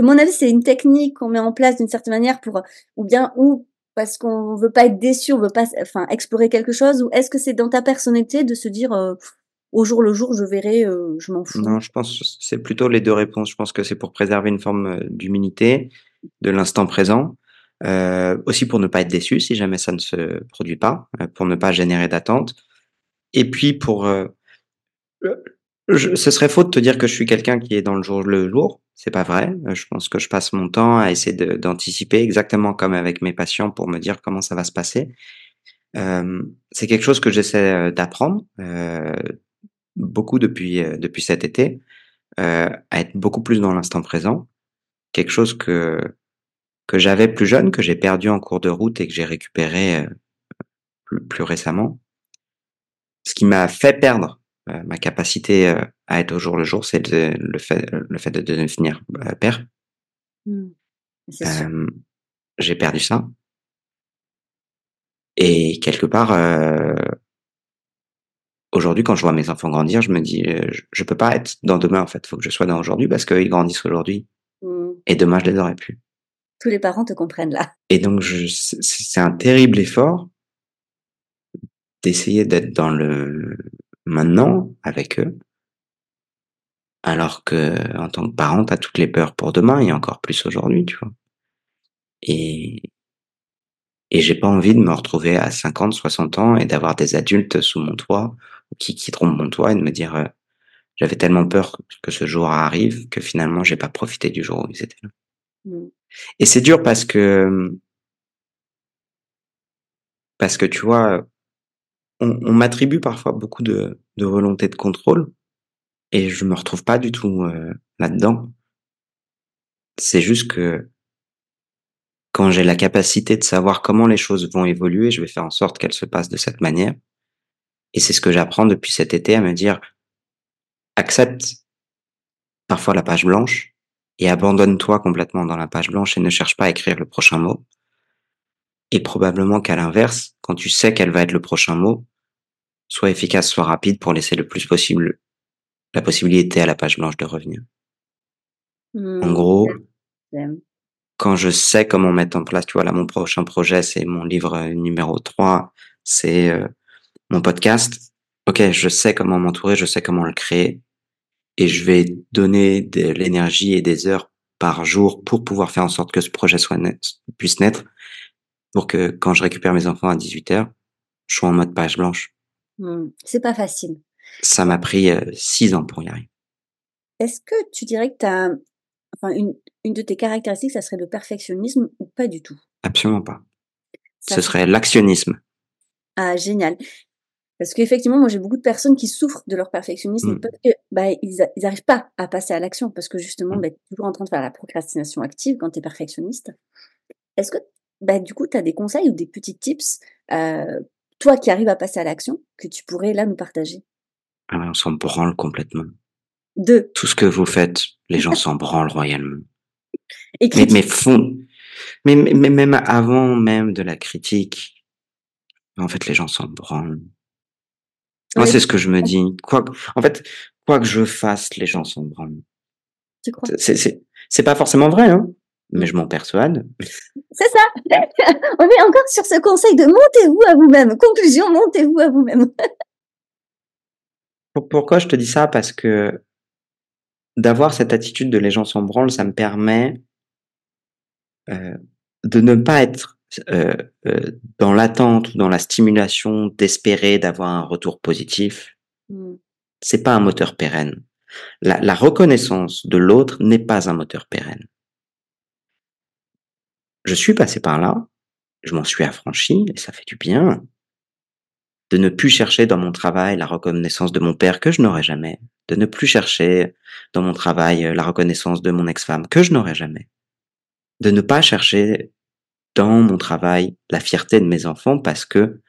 [SPEAKER 1] mon avis, c'est une technique qu'on met en place d'une certaine manière pour, ou bien, ou parce qu'on veut pas être déçu, on veut pas, enfin, explorer quelque chose, ou est-ce que c'est dans ta personnalité de se dire, euh, au jour le jour, je verrai, euh, je m'en fous?
[SPEAKER 2] non, je pense que c'est plutôt les deux réponses. Je pense que c'est pour préserver une forme euh, d'humilité, de l'instant présent, aussi pour ne pas être déçu si jamais ça ne se produit pas, pour ne pas générer d'attente, et puis pour ce serait faux de te dire que je suis quelqu'un qui est dans le jour le jour. C'est pas vrai. Euh, Je pense que je passe mon temps à essayer d'anticiper exactement comme avec mes patients pour me dire comment ça va se passer. C'est quelque chose que j'essaie euh, d'apprendre euh, beaucoup depuis depuis cet été, à être beaucoup plus dans l'instant présent. Quelque chose que j'avais plus jeune, que j'ai perdu en cours de route et que j'ai récupéré plus récemment. Ce qui m'a fait perdre euh, ma capacité euh, à être au jour le jour, c'est le, fait le fait de devenir euh, père. Euh, j'ai perdu ça. Et quelque part, aujourd'hui, quand je vois mes enfants grandir, je me dis, je, je peux pas être dans demain, en fait. faut que je sois dans aujourd'hui parce qu'ils grandissent aujourd'hui.
[SPEAKER 1] Hmm.
[SPEAKER 2] Et demain, je les aurais plus.
[SPEAKER 1] Tous les parents te comprennent là.
[SPEAKER 2] Et donc, c'est un terrible effort d'essayer d'être dans le maintenant avec eux. Alors que, en tant que parent, t'as toutes les peurs pour demain et encore plus aujourd'hui, tu vois. Et, et j'ai pas envie de me retrouver à 50, 60 ans et d'avoir des adultes sous mon toit qui quitteront mon toit et de me dire, euh, j'avais tellement peur que ce jour arrive que finalement j'ai pas profité du jour où ils étaient là.
[SPEAKER 1] Hmm.
[SPEAKER 2] Et c'est dur parce que, parce que tu vois, on, m'attribue parfois beaucoup de, de volonté de contrôle et je me retrouve pas du tout euh, là-dedans. C'est juste que quand j'ai la capacité de savoir comment les choses vont évoluer, je vais faire en sorte qu'elles se passent de cette manière. Et c'est ce que j'apprends depuis cet été à me dire, accepte parfois la page blanche et abandonne-toi complètement dans la page blanche et ne cherche pas à écrire le prochain mot. Et probablement qu'à l'inverse, quand tu sais quel va être le prochain mot, sois efficace, sois rapide pour laisser le plus possible la possibilité à la page blanche de revenir. en
[SPEAKER 1] Mmh,
[SPEAKER 2] gros,
[SPEAKER 1] j'aime.
[SPEAKER 2] quand je sais comment mettre en place, tu vois, là, mon prochain projet, c'est mon livre euh, numéro 3, c'est euh, mon podcast. Ok, je sais comment m'entourer, je sais comment le créer. Et je vais donner de l'énergie et des heures par jour pour pouvoir faire en sorte que ce projet soit puisse naître pour que quand je récupère mes enfants à 18 heures, je sois en mode page blanche.
[SPEAKER 1] Mmh, c'est pas facile.
[SPEAKER 2] Ça m'a pris euh, six ans pour y arriver.
[SPEAKER 1] Est-ce que tu dirais que tu as enfin une une de tes caractéristiques, ça serait le perfectionnisme ou pas du tout?
[SPEAKER 2] Absolument pas.
[SPEAKER 1] Ça
[SPEAKER 2] Ce serait l'actionnisme.
[SPEAKER 1] Ah génial. Parce qu'effectivement, moi j'ai beaucoup de personnes qui souffrent de leur perfectionnisme
[SPEAKER 2] Mmh.
[SPEAKER 1] parce que, bah, ils a ils arrivent pas à passer à l'action parce que justement,
[SPEAKER 2] Mmh.
[SPEAKER 1] bah, tu es toujours en train de faire la procrastination active quand tu es perfectionniste. Est-ce que, bah, du coup, tu as des conseils ou des petits tips, toi qui arrives à passer à l'action, que tu pourrais là nous partager?
[SPEAKER 2] Ah on s'en branle complètement.
[SPEAKER 1] 2.
[SPEAKER 2] Tout ce que vous faites, les gens s'en branlent royalement.
[SPEAKER 1] Et
[SPEAKER 2] Mais, mais fond, mais, même avant même de la critique, en fait, les gens s'en branlent. Moi,
[SPEAKER 1] Ouais.
[SPEAKER 2] c'est ce que je me dis. Quoi, en fait, quoi que je fasse, les gens s'en branlent.
[SPEAKER 1] Tu crois?
[SPEAKER 2] C'est pas forcément vrai, hein, mais
[SPEAKER 1] Mmh.
[SPEAKER 2] je m'en persuade.
[SPEAKER 1] C'est ça! On est encore sur ce conseil de montez-vous à vous-même. Conclusion, montez-vous à vous-même.
[SPEAKER 2] Pour- Pourquoi je te dis ça? Parce que d'avoir cette attitude de les gens s'en branlent, ça me permet euh, de ne pas être euh, euh, dans l'attente ou dans la stimulation d'espérer d'avoir un retour positif.
[SPEAKER 1] Mmh.
[SPEAKER 2] C'est pas un moteur pérenne. La, la reconnaissance de l'autre n'est pas un moteur pérenne. Je suis passé par là, je m'en suis affranchi et ça fait du bien de ne plus chercher dans mon travail la reconnaissance de mon père que je n'aurai jamais, de ne plus chercher dans mon travail euh, la reconnaissance de mon ex-femme que je n'aurai jamais, de ne pas chercher dans mon travail la fierté de mes enfants parce que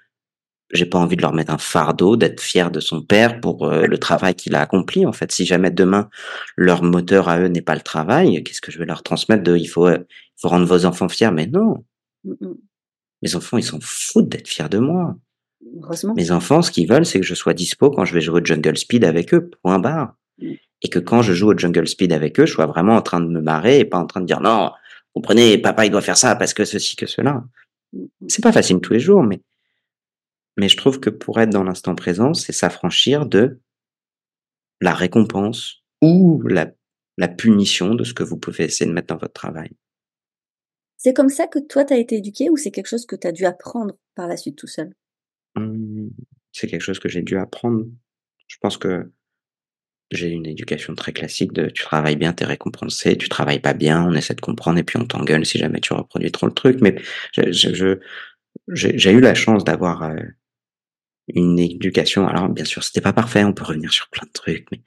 [SPEAKER 2] j'ai pas envie de leur mettre un fardeau d'être fier de son père pour euh, le travail qu'il a accompli. En fait, si jamais demain leur moteur à eux n'est pas le travail, qu'est-ce que je vais leur transmettre de il faut, euh, il faut rendre vos enfants fiers? Mais non,
[SPEAKER 1] Mmh mh.
[SPEAKER 2] mes enfants ils s'en foutent d'être fiers de moi.
[SPEAKER 1] Heureusement.
[SPEAKER 2] Mes enfants, ce qu'ils veulent, c'est que je sois dispo quand je vais jouer au Jungle Speed avec eux, point barre.
[SPEAKER 1] Mmh.
[SPEAKER 2] Et que quand je joue au Jungle Speed avec eux, je sois vraiment en train de me marrer et pas en train de dire non, comprenez, papa il doit faire ça parce que ceci, que cela.
[SPEAKER 1] Mmh mh.
[SPEAKER 2] C'est pas facile tous les jours, mais mais je trouve que pour être dans l'instant présent, c'est s'affranchir de la récompense ou la, la punition de ce que vous pouvez essayer de mettre dans votre travail.
[SPEAKER 1] C'est comme ça que toi tu as été éduqué ou c'est quelque chose que tu as dû apprendre par la suite tout seul?
[SPEAKER 2] Mmh, c'est quelque chose que j'ai dû apprendre. Je pense que j'ai une éducation très classique de tu travailles bien, tu es récompensé, tu travailles pas bien, on essaie de comprendre et puis on t'engueule si jamais tu reproduis trop le truc. Mais j'ai eu la chance d'avoir euh, une éducation. Alors bien sûr, c'était pas parfait, on peut revenir sur plein de trucs, mais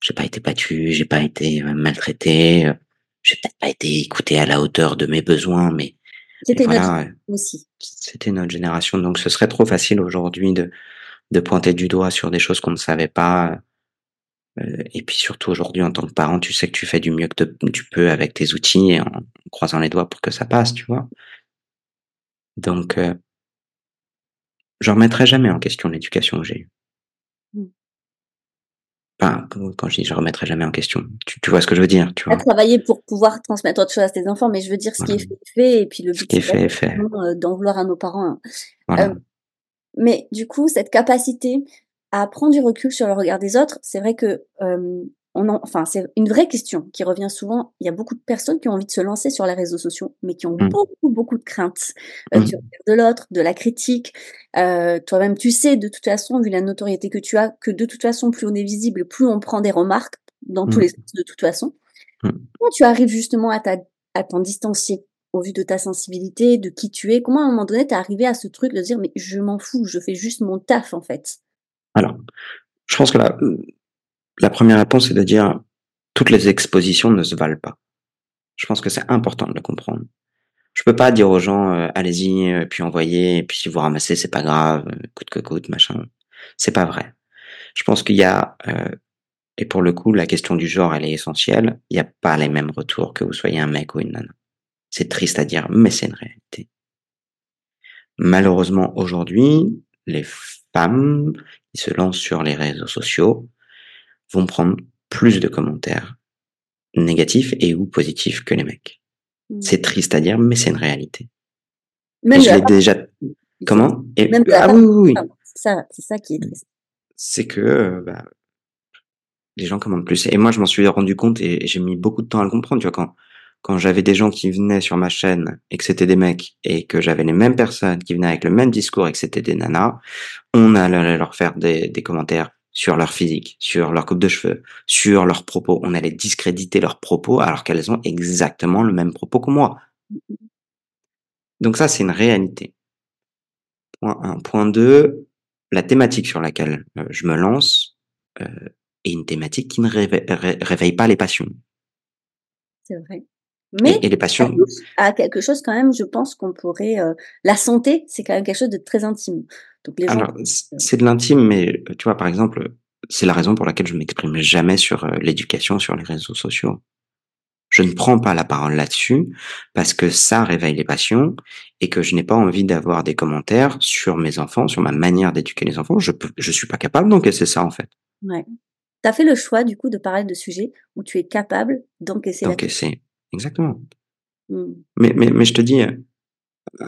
[SPEAKER 2] j'ai pas été battu, j'ai pas été euh, maltraité, euh, j'ai peut-être pas été écouté à la hauteur de mes besoins, mais,
[SPEAKER 1] C'était notre
[SPEAKER 2] voilà,
[SPEAKER 1] aussi.
[SPEAKER 2] c'était notre génération. Donc ce serait trop facile aujourd'hui de, de pointer du doigt sur des choses qu'on ne savait pas. Euh, et puis surtout aujourd'hui, en tant que parent, tu sais que tu fais du mieux que te- tu peux avec tes outils et en croisant les doigts pour que ça passe, tu vois. Donc, euh, je remettrai jamais en question l'éducation que j'ai eue.
[SPEAKER 1] Mmh.
[SPEAKER 2] Enfin, quand je dis je remettrai jamais en question, tu, tu vois ce que je veux dire, tu vois.
[SPEAKER 1] travaillé pour pouvoir transmettre autre chose à tes enfants, mais je veux dire ce qui est fait est fait et puis le
[SPEAKER 2] Ce
[SPEAKER 1] but
[SPEAKER 2] qui est fait est fait.
[SPEAKER 1] forcément, heu, d'en vouloir à nos parents, hein.
[SPEAKER 2] Voilà.
[SPEAKER 1] Hem, mais du coup, cette capacité à prendre du recul sur le regard des autres, c'est vrai que, hem, on en enfin, c'est une vraie question qui revient souvent. Il y a beaucoup de personnes qui ont envie de se lancer sur les réseaux sociaux, mais qui ont
[SPEAKER 2] Mmh.
[SPEAKER 1] beaucoup, beaucoup de craintes, heu,
[SPEAKER 2] Mmh.
[SPEAKER 1] du de l'autre, de la critique. Heu, toi-même, tu sais de toute façon, vu la notoriété que tu as, que de toute façon, plus on est visible, plus on prend des remarques dans tous
[SPEAKER 2] Mmh.
[SPEAKER 1] les sens de toute façon. Comment tu arrives justement à t'a à t'en distancier au vu de ta sensibilité, de qui tu es? Comment à un moment donné tu es arrivé à ce truc de dire: «Mais je m'en fous, je fais juste mon taf en fait»?
[SPEAKER 2] Alors, je pense que la, la première réponse, c'est de dire toutes les expositions ne se valent pas. Je pense que c'est important de le comprendre. Je peux pas dire aux gens, euh, allez-y, euh, puis envoyez, puis si vous ramassez, c'est pas grave, euh, coûte que coûte, machin. C'est pas vrai. Je pense qu'il y a, et pour le coup, la question du genre, elle est essentielle. Il n'y a pas les mêmes retours que vous soyez un mec ou une nana. C'est triste à dire, mais c'est une réalité. Malheureusement, aujourd'hui, les femmes qui se lancent sur les réseaux sociaux vont prendre plus de commentaires négatifs et ou positifs que les mecs. Mmh. C'est triste à dire, mais c'est une réalité. Même je l'ai déjà. Comment?
[SPEAKER 1] Et... Ah oui, oui, oui. C'est ça, c'est ça qui est triste.
[SPEAKER 2] C'est que euh, bah, les gens commandent plus. Et moi, je m'en suis rendu compte et j'ai mis beaucoup de temps à le comprendre. Tu vois, quand quand j'avais des gens qui venaient sur ma chaîne et que c'était des mecs et que j'avais les mêmes personnes qui venaient avec le même discours et que c'était des nanas, on allait leur faire des, des commentaires sur leur physique, sur leur coupe de cheveux, sur leurs propos. On allait discréditer leurs propos alors qu'elles ont exactement le même propos que moi. Donc ça, c'est une réalité. Point 1. Point 2, la thématique sur laquelle euh, je me lance euh, est une thématique qui ne réveille pas les passions.
[SPEAKER 1] C'est vrai. Mais et, les passions à quelque chose quand même, je pense qu'on pourrait. Euh, la santé, c'est quand même quelque chose de très intime.
[SPEAKER 2] Donc les gens, c'est de l'intime, mais tu vois, par exemple, c'est la raison pour laquelle je m'exprime jamais sur euh, l'éducation sur les réseaux sociaux. Je ne prends pas la parole là-dessus parce que ça réveille les passions et que je n'ai pas envie d'avoir des commentaires sur mes enfants, sur ma manière d'éduquer les enfants. Je peux, je suis pas capable d'encaisser ça en fait.
[SPEAKER 1] Ouais. Tu as fait le choix du coup de parler de sujets où tu es capable d'encaisser.
[SPEAKER 2] D'encaisser. Exactement. Mmh. Mais, mais, mais je te dis,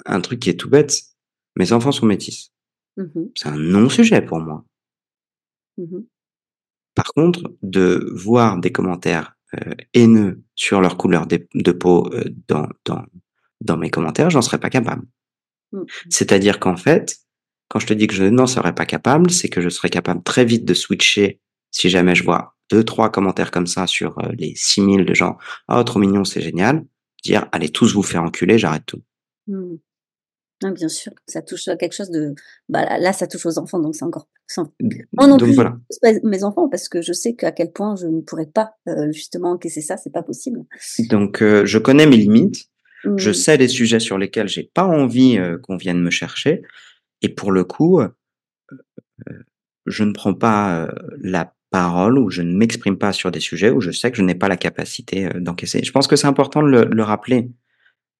[SPEAKER 2] un truc qui est tout bête, mes enfants sont métis. Mmh C'est un non-sujet pour moi. Mmh Par contre, de voir des commentaires euh, haineux sur leur couleur de, peau euh, dans, dans, dans mes commentaires, j'en serais pas capable. C'est-à-dire qu'en fait, quand je te dis que je n'en serais pas capable, c'est que je serais capable très vite de switcher si jamais je vois deux, trois commentaires comme ça sur euh, les 6000 de gens, ah, oh, trop mignon, c'est génial, dire, allez tous vous faire enculer, j'arrête tout.
[SPEAKER 1] Mmh. Ah, bien sûr, ça touche à quelque chose de. Bah, là, ça touche aux enfants, donc c'est encore. Moi non plus, voilà. mes enfants, parce que je sais qu'à quel point je ne pourrais pas euh, justement encaisser ça, c'est pas possible.
[SPEAKER 2] Donc, euh, je connais mes limites, je mmh. sais les sujets sur lesquels j'ai pas envie qu'on vienne me chercher, et pour le coup, je ne prends pas la parole, où je ne m'exprime pas sur des sujets où je sais que je n'ai pas la capacité euh, d'encaisser. Je pense que c'est important de le, rappeler.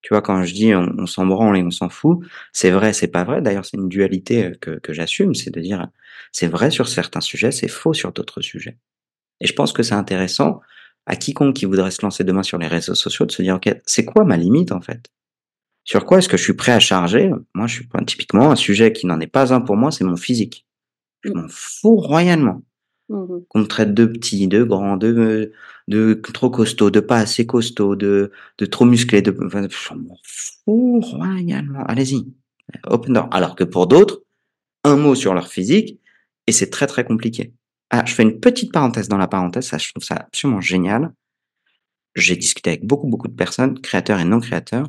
[SPEAKER 2] Tu vois, quand je dis on, s'en branle et on s'en fout, c'est vrai, c'est pas vrai. D'ailleurs, c'est une dualité euh, que, que j'assume, c'est de dire c'est vrai sur certains sujets, c'est faux sur d'autres sujets. Et je pense que c'est intéressant à quiconque qui voudrait se lancer demain sur les réseaux sociaux de se dire ok, c'est quoi ma limite en fait? Sur quoi est-ce que je suis prêt à charger? Moi, je suis typiquement un sujet qui n'en est pas un pour moi, c'est mon physique. Je m'en fous royalement. Mmh qu'on me traite de petit, de grand, de, trop costaud, de pas assez costaud, de, de trop musclé, de, enfin, je m'en fous royalement. Allez-y. Open door. Alors que pour d'autres, un mot sur leur physique, et c'est très très compliqué. Ah, je fais une petite parenthèse dans la parenthèse, ça, je trouve ça absolument génial. J'ai discuté avec beaucoup beaucoup de personnes, créateurs et non créateurs.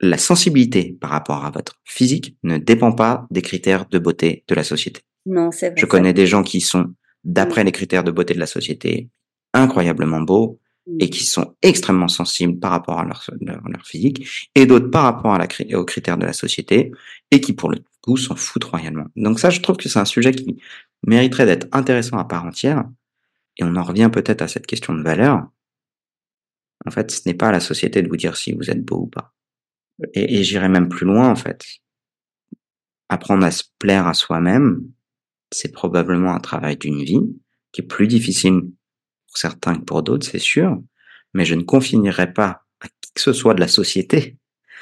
[SPEAKER 2] La sensibilité par rapport à votre physique ne dépend pas des critères de beauté de la société.
[SPEAKER 1] Non, c'est vrai.
[SPEAKER 2] Je connais des gens qui sont, d'après les critères de beauté de la société, incroyablement beaux et qui sont extrêmement sensibles par rapport à leur, leur, physique, et d'autres par rapport à la, aux critères de la société, et qui pour le coup s'en foutent royalement. Donc ça, je trouve que c'est un sujet qui mériterait d'être intéressant à part entière, et on en revient peut-être à cette question de valeur. En fait, ce n'est pas à la société de vous dire si vous êtes beau ou pas. Et, et j'irai même plus loin, en fait. Apprendre à se plaire à soi-même, c'est probablement un travail d'une vie qui est plus difficile pour certains que pour d'autres, c'est sûr, mais je ne confinerai pas à qui que ce soit de la société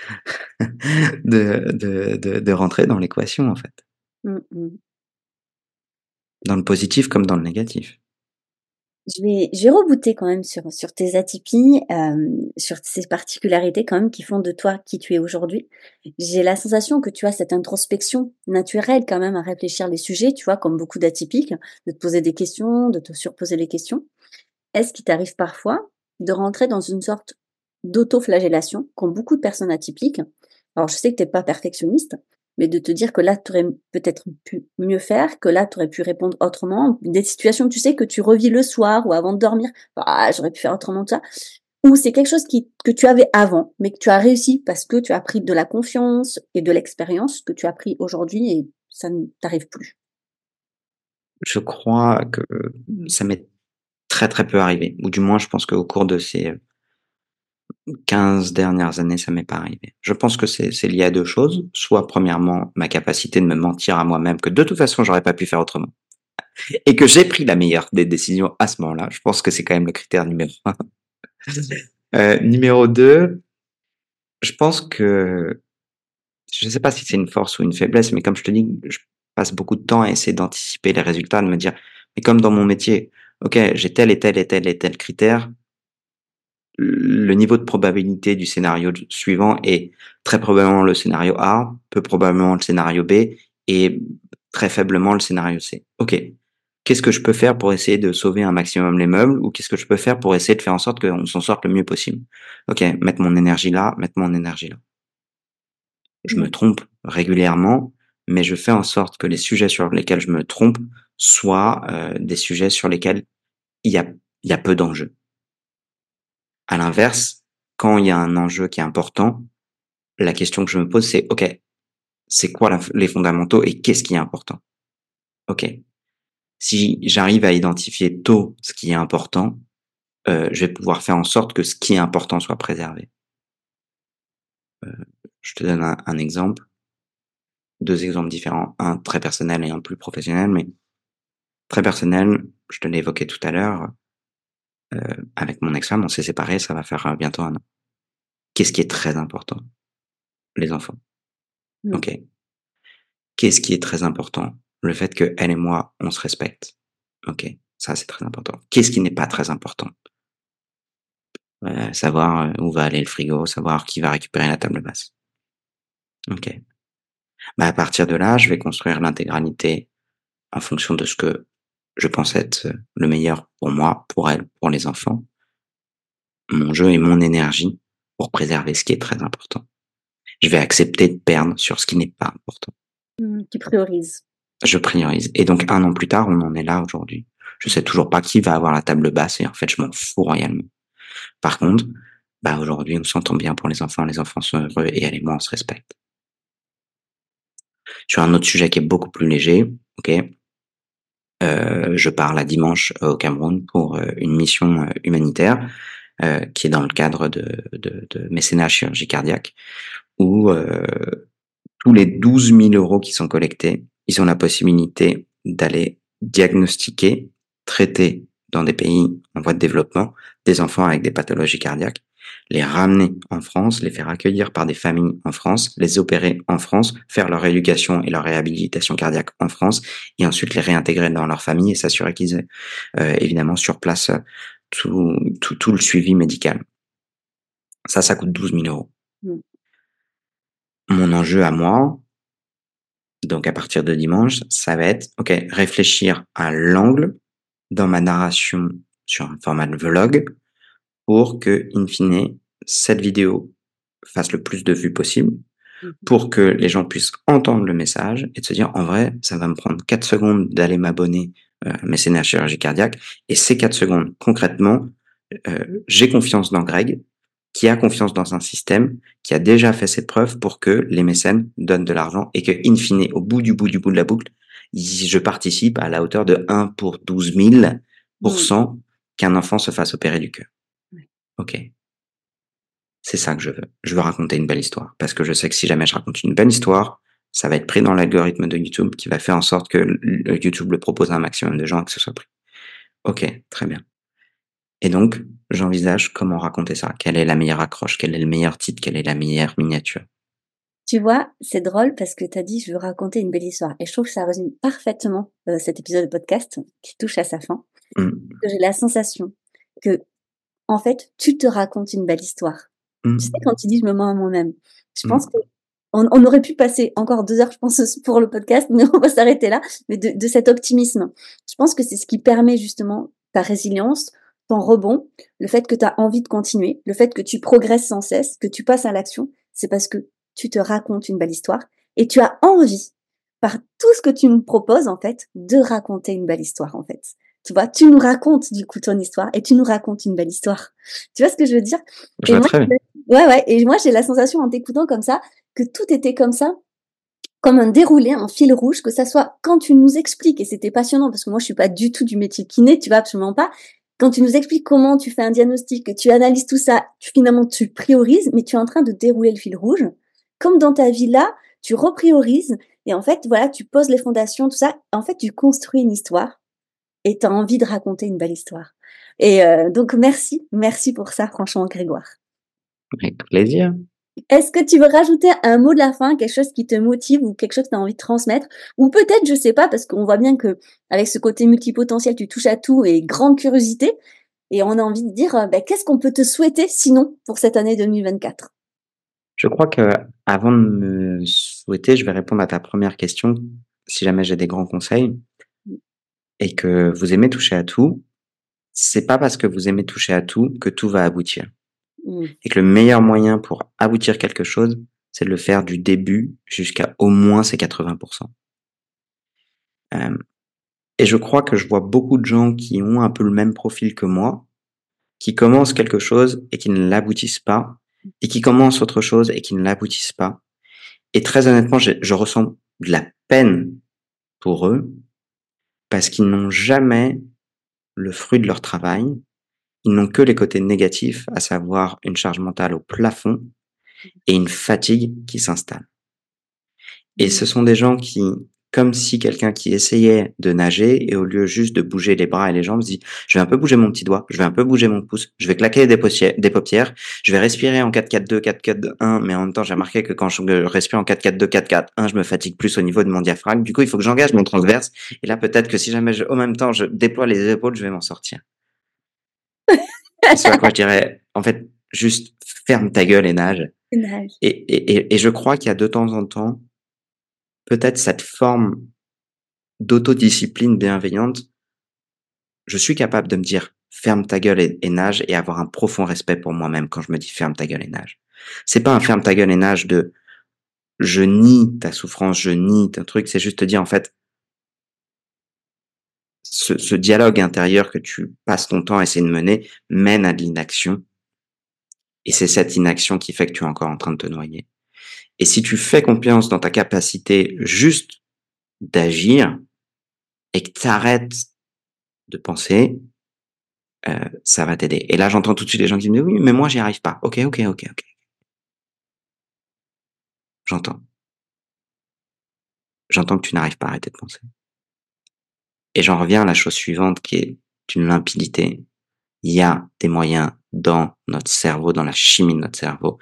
[SPEAKER 2] de, de, de, de, rentrer dans l'équation, en fait. Mmh, mmh. Dans le positif comme dans le négatif
[SPEAKER 1] je vais, je vais rebooter quand même sur, sur tes atypies, euh, sur ces particularités quand même qui font de toi qui tu es aujourd'hui. J'ai la sensation que tu as cette introspection naturelle quand même à réfléchir les sujets, tu vois, comme beaucoup d'atypiques, de te poser des questions, de te surposer les questions. Est-ce qu'il t'arrive parfois de rentrer dans une sorte d'auto-flagellation, comme beaucoup de personnes atypiques? Alors, je sais que tu n'es pas perfectionniste, mais de te dire que là, tu aurais peut-être pu mieux faire, que là, tu aurais pu répondre autrement. Des situations, tu sais, que tu revis le soir ou avant de dormir. Ah, j'aurais pu faire autrement ça. ou c'est quelque chose que tu avais avant, mais que tu as réussi parce que tu as pris de la confiance et de l'expérience que tu as pris aujourd'hui et ça ne t'arrive plus
[SPEAKER 2] Je crois que ça m'est très très peu arrivé, ou du moins je pense qu'au cours de ces 15 dernières années, ça m'est pas arrivé. Je pense que c'est lié à deux choses. Soit, premièrement, ma capacité de me mentir à moi-même que de toute façon, j'aurais pas pu faire autrement. Et que j'ai pris la meilleure des décisions à ce moment-là. Je pense que c'est quand même le critère numéro un. Euh, numéro deux, je pense que, je ne sais pas si c'est une force ou une faiblesse, mais comme je te dis, je passe beaucoup de temps à essayer d'anticiper les résultats, de me dire, mais comme dans mon métier, ok, j'ai tel et tel et tel et tel critère, le niveau de probabilité du scénario suivant est très probablement le scénario A, peu probablement le scénario B et très faiblement le scénario C. Ok, qu'est-ce que je peux faire pour essayer de sauver un maximum les meubles ou qu'est-ce que je peux faire pour essayer de faire en sorte qu'on s'en sorte le mieux possible? Ok, mettre mon énergie là, mettre mon énergie là. Je me trompe régulièrement, mais je fais en sorte que les sujets sur lesquels je me trompe soient euh, des sujets sur lesquels il y a, y a peu d'enjeux. À l'inverse, quand il y a un enjeu qui est important, la question que je me pose, c'est, OK, c'est quoi les fondamentaux et qu'est-ce qui est important? OK. Si j'arrive à identifier tôt ce qui est important, euh, je vais pouvoir faire en sorte que ce qui est important soit préservé. Euh, je te donne un, un, exemple, deux exemples différents, un très personnel et un plus professionnel, mais très personnel, je te l'ai évoqué tout à l'heure, euh, avec mon ex-femme, on s'est séparés, ça va faire euh, bientôt un an. Qu'est-ce qui est très important? Les enfants. Mmh. Ok. Qu'est-ce qui est très important? Le fait que elle et moi, on se respecte. Ok. Ça, c'est très important. Qu'est-ce qui n'est pas très important? Euh, Savoir où va aller le frigo, savoir qui va récupérer la table basse. Ok. Bah, à partir de là, je vais construire l'intégralité en fonction de ce que je pense être le meilleur pour moi, pour elle, pour les enfants. Mon jeu et mon énergie pour préserver ce qui est très important. Je vais accepter de perdre sur ce qui n'est pas important.
[SPEAKER 1] Mmh, tu priorises.
[SPEAKER 2] Je priorise. Et donc un an plus tard, on en est là aujourd'hui. Je sais toujours pas qui va avoir la table basse et en fait, je m'en fous royalement. Par contre, bah aujourd'hui, on s'entend bien pour les enfants, les enfants sont heureux et elle et moi, on se respecte. Sur un autre sujet qui est beaucoup plus léger, ok, je pars la dimanche au Cameroun pour euh, une mission euh, humanitaire qui est dans le cadre de, de, de mécénat chirurgie cardiaque, où tous les 12 000 euros qui sont collectés, ils ont la possibilité d'aller diagnostiquer, traiter dans des pays en voie de développement des enfants avec des pathologies cardiaques les ramener en France, les faire accueillir par des familles en France, les opérer en France, faire leur éducation et leur réhabilitation cardiaque en France, et ensuite les réintégrer dans leur famille et s'assurer qu'ils aient euh, évidemment sur place euh, tout, tout, tout, le suivi médical. Ça, ça coûte 12 000 euros. Mmh. Mon enjeu à moi, donc à partir de dimanche, ça va être, ok, réfléchir à l'angle dans ma narration sur un format de vlog pour que, in fine, cette vidéo fasse le plus de vues possible, mmh pour que les gens puissent entendre le message et de se dire, en vrai, ça va me prendre 4 secondes d'aller m'abonner euh, à mécénat chirurgie cardiaque, et ces 4 secondes, concrètement, euh, j'ai confiance dans Greg, qui a confiance dans un système, qui a déjà fait ses preuves pour que les mécènes donnent de l'argent et que, in fine, au bout du bout du bout de la boucle, je participe à la hauteur de 1 pour 12 000% mmh. qu'un enfant se fasse opérer du cœur. Ok. C'est ça que je veux. Je veux raconter une belle histoire. Parce que je sais que si jamais je raconte une belle histoire, ça va être pris dans l'algorithme de YouTube qui va faire en sorte que YouTube le propose à un maximum de gens et que ce soit pris. Ok, très bien. Et donc, j'envisage comment raconter ça. Quelle est la meilleure accroche? Quel est le meilleur titre? Quelle est la meilleure miniature?
[SPEAKER 1] Tu vois, c'est drôle parce que tu as dit je veux raconter une belle histoire. Et je trouve que ça résume parfaitement euh, cet épisode de podcast qui touche à sa fin. Mmh. J'ai la sensation que en fait, tu te racontes une belle histoire. Tu sais, mmh. quand tu dis je me mens à moi-même, je pense mmh. qu'on on, aurait pu passer encore deux heures, je pense, pour le podcast, mais on va s'arrêter là. Mais de, cet optimisme, je pense que c'est ce qui permet justement ta résilience, ton rebond, le fait que tu as envie de continuer, le fait que tu progresses sans cesse, que tu passes à l'action, c'est parce que tu te racontes une belle histoire et tu as envie, par tout ce que tu me proposes, en fait, de raconter une belle histoire, en fait. Tu vois, tu nous racontes du coup ton histoire et tu nous racontes une belle histoire. Tu vois ce que je veux dire?
[SPEAKER 2] Je vois très bien.
[SPEAKER 1] Ouais, ouais. Et moi, j'ai la sensation en t'écoutant comme ça que tout était comme ça, comme un déroulé, un fil rouge, que ça soit quand tu nous expliques, et c'était passionnant parce que moi, je suis pas du tout du métier kiné, tu vois, absolument pas. Quand tu nous expliques comment tu fais un diagnostic, que tu analyses tout ça, tu, finalement, tu priorises, mais tu es en train de dérouler le fil rouge. Comme dans ta vie là, tu repriorises et en fait, voilà, tu poses les fondations, tout ça. En fait, tu construis une histoire et tu as envie de raconter une belle histoire. Et euh, donc, merci, merci pour ça, franchement, Grégoire.
[SPEAKER 2] Avec plaisir.
[SPEAKER 1] Est-ce que tu veux rajouter un mot de la fin, quelque chose qui te motive ou quelque chose que tu as envie de transmettre? Ou peut-être, je sais pas, parce qu'on voit bien que avec ce côté multipotentiel, tu touches à tout et grande curiosité. Et on a envie de dire, ben, qu'est-ce qu'on peut te souhaiter sinon pour cette année 2024
[SPEAKER 2] Je crois que avant de me souhaiter, je vais répondre à ta première question. Si jamais j'ai des grands conseils et que vous aimez toucher à tout, c'est pas parce que vous aimez toucher à tout que tout va aboutir.
[SPEAKER 1] Mmh.
[SPEAKER 2] Et que le meilleur moyen pour aboutir quelque chose, c'est de le faire du début jusqu'à au moins ces 80%. Euh, et je crois que je vois beaucoup de gens qui ont un peu le même profil que moi, qui commencent quelque chose et qui ne l'aboutissent pas, et qui commencent autre chose et qui ne l'aboutissent pas. Et très honnêtement, je, je ressens de la peine pour eux parce qu'ils n'ont jamais le fruit de leur travail, ils n'ont que les côtés négatifs, à savoir une charge mentale au plafond et une fatigue qui s'installe. Et ce sont des gens qui, comme si quelqu'un qui essayait de nager et au lieu juste de bouger les bras et les jambes, se dit, je vais un peu bouger mon petit doigt, je vais un peu bouger mon pouce, je vais claquer des, des paupières, je vais respirer en 4-4-2, 4-4-1, mais en même temps, j'ai remarqué que quand je respire en 4-4-2, 4-4-1, je me fatigue plus au niveau de mon diaphragme. Du coup, il faut que j'engage mon transverse. Et là, peut-être que si jamais je, au même temps, je déploie les épaules, je vais m'en sortir. Quoi je dirais, en fait, juste ferme ta gueule et nage.
[SPEAKER 1] Nage.
[SPEAKER 2] Et, et, et je crois qu'il y a de temps en temps, peut-être cette forme d'autodiscipline bienveillante, je suis capable de me dire ferme ta gueule et, nage et avoir un profond respect pour moi-même quand je me dis ferme ta gueule et nage. C'est pas un ferme ta gueule et nage de je nie ta souffrance, je nie ton truc, c'est juste te dire en fait ce, ce, dialogue intérieur que tu passes ton temps à essayer de mener mène à de l'inaction. Et c'est cette inaction qui fait que tu es encore en train de te noyer. Et si tu fais confiance dans ta capacité juste d'agir et que tu arrêtes de penser, euh, ça va t'aider. Et là, j'entends tout de suite les gens qui me disent oui, mais moi, j'y arrive pas. Ok, ok, ok, ok. J'entends. J'entends que tu n'arrives pas à arrêter de penser. Et j'en reviens à la chose suivante qui est une limpidité. Il y a des moyens dans notre cerveau, dans la chimie de notre cerveau,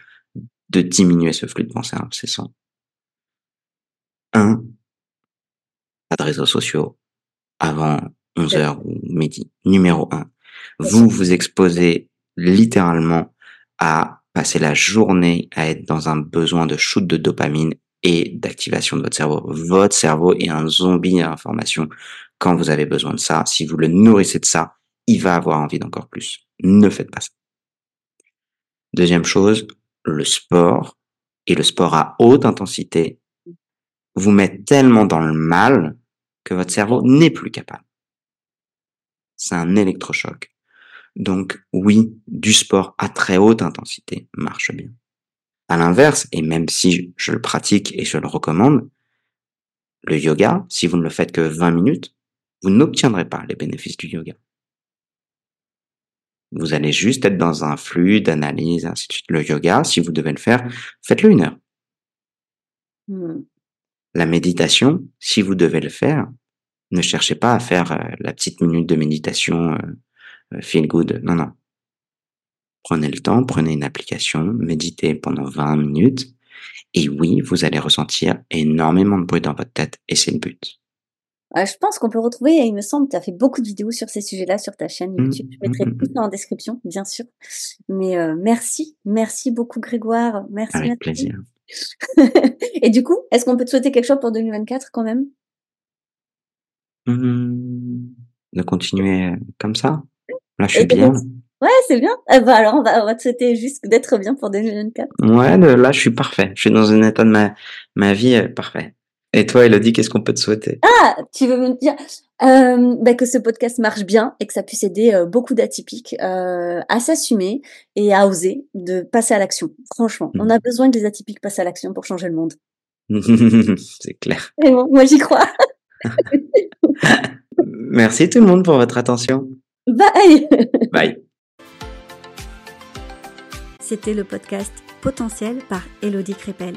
[SPEAKER 2] de diminuer ce flux de pensée incessant. Un, pas de réseaux sociaux avant 11 heures ou midi. Numéro un, vous vous exposez littéralement à passer la journée à être dans un besoin de shoot de dopamine et d'activation de votre cerveau. Votre cerveau est un zombie à information quand vous avez besoin de ça. Si vous le nourrissez de ça, il va avoir envie d'encore plus. Ne faites pas ça. Deuxième chose, le sport et le sport à haute intensité vous met tellement dans le mal que votre cerveau n'est plus capable. C'est un électrochoc. Donc oui, du sport à très haute intensité marche bien. À l'inverse, et même si je le pratique et je le recommande, le yoga, si vous ne le faites que 20 minutes, vous n'obtiendrez pas les bénéfices du yoga. Vous allez juste être dans un flux d'analyse, ainsi de suite. Le yoga, si vous devez le faire, faites-le une heure.
[SPEAKER 1] Mmh.
[SPEAKER 2] La méditation, si vous devez le faire, ne cherchez pas à faire euh, la petite minute de méditation euh, euh, feel good. Non, non. Prenez le temps, prenez une application, méditez pendant 20 minutes. Et oui, vous allez ressentir énormément de bruit dans votre tête et c'est le but.
[SPEAKER 1] Euh, je pense qu'on peut retrouver, il me semble, tu as fait beaucoup de vidéos sur ces sujets-là sur ta chaîne
[SPEAKER 2] Mmh,
[SPEAKER 1] YouTube. Je
[SPEAKER 2] mmh,
[SPEAKER 1] mettrai
[SPEAKER 2] mmh,
[SPEAKER 1] tout ça en description, bien sûr. Mais euh, merci, merci beaucoup Grégoire. Merci,
[SPEAKER 2] Avec
[SPEAKER 1] merci.
[SPEAKER 2] plaisir.
[SPEAKER 1] Et du coup, est-ce qu'on peut te souhaiter quelque chose pour 2024 quand même?
[SPEAKER 2] Mmh, de continuer comme ça? Là, je
[SPEAKER 1] Et
[SPEAKER 2] suis bien.
[SPEAKER 1] Ouais, c'est bien. Eh ben, alors, on va, on va te souhaiter juste d'être bien pour 2024.
[SPEAKER 2] Ouais, là, je suis parfait. Je suis dans un état de ma, ma vie euh, parfait. Et toi, Elodie, qu'est-ce qu'on peut te souhaiter?
[SPEAKER 1] Ah, tu veux me dire euh, bah, que ce podcast marche bien et que ça puisse aider euh, beaucoup d'atypiques euh, à s'assumer et à oser de passer à l'action. Franchement, on a besoin que les atypiques passent à l'action pour changer le monde.
[SPEAKER 2] C'est clair.
[SPEAKER 1] Et bon, moi j'y crois.
[SPEAKER 2] Merci tout le monde pour votre attention.
[SPEAKER 1] Bye.
[SPEAKER 2] Bye.
[SPEAKER 3] C'était le podcast Potentiel par Elodie Crépel.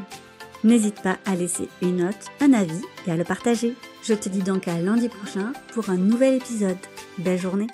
[SPEAKER 3] N'hésite pas à laisser une note, un avis et à le partager. Je te dis donc à lundi prochain pour un nouvel épisode. Belle journée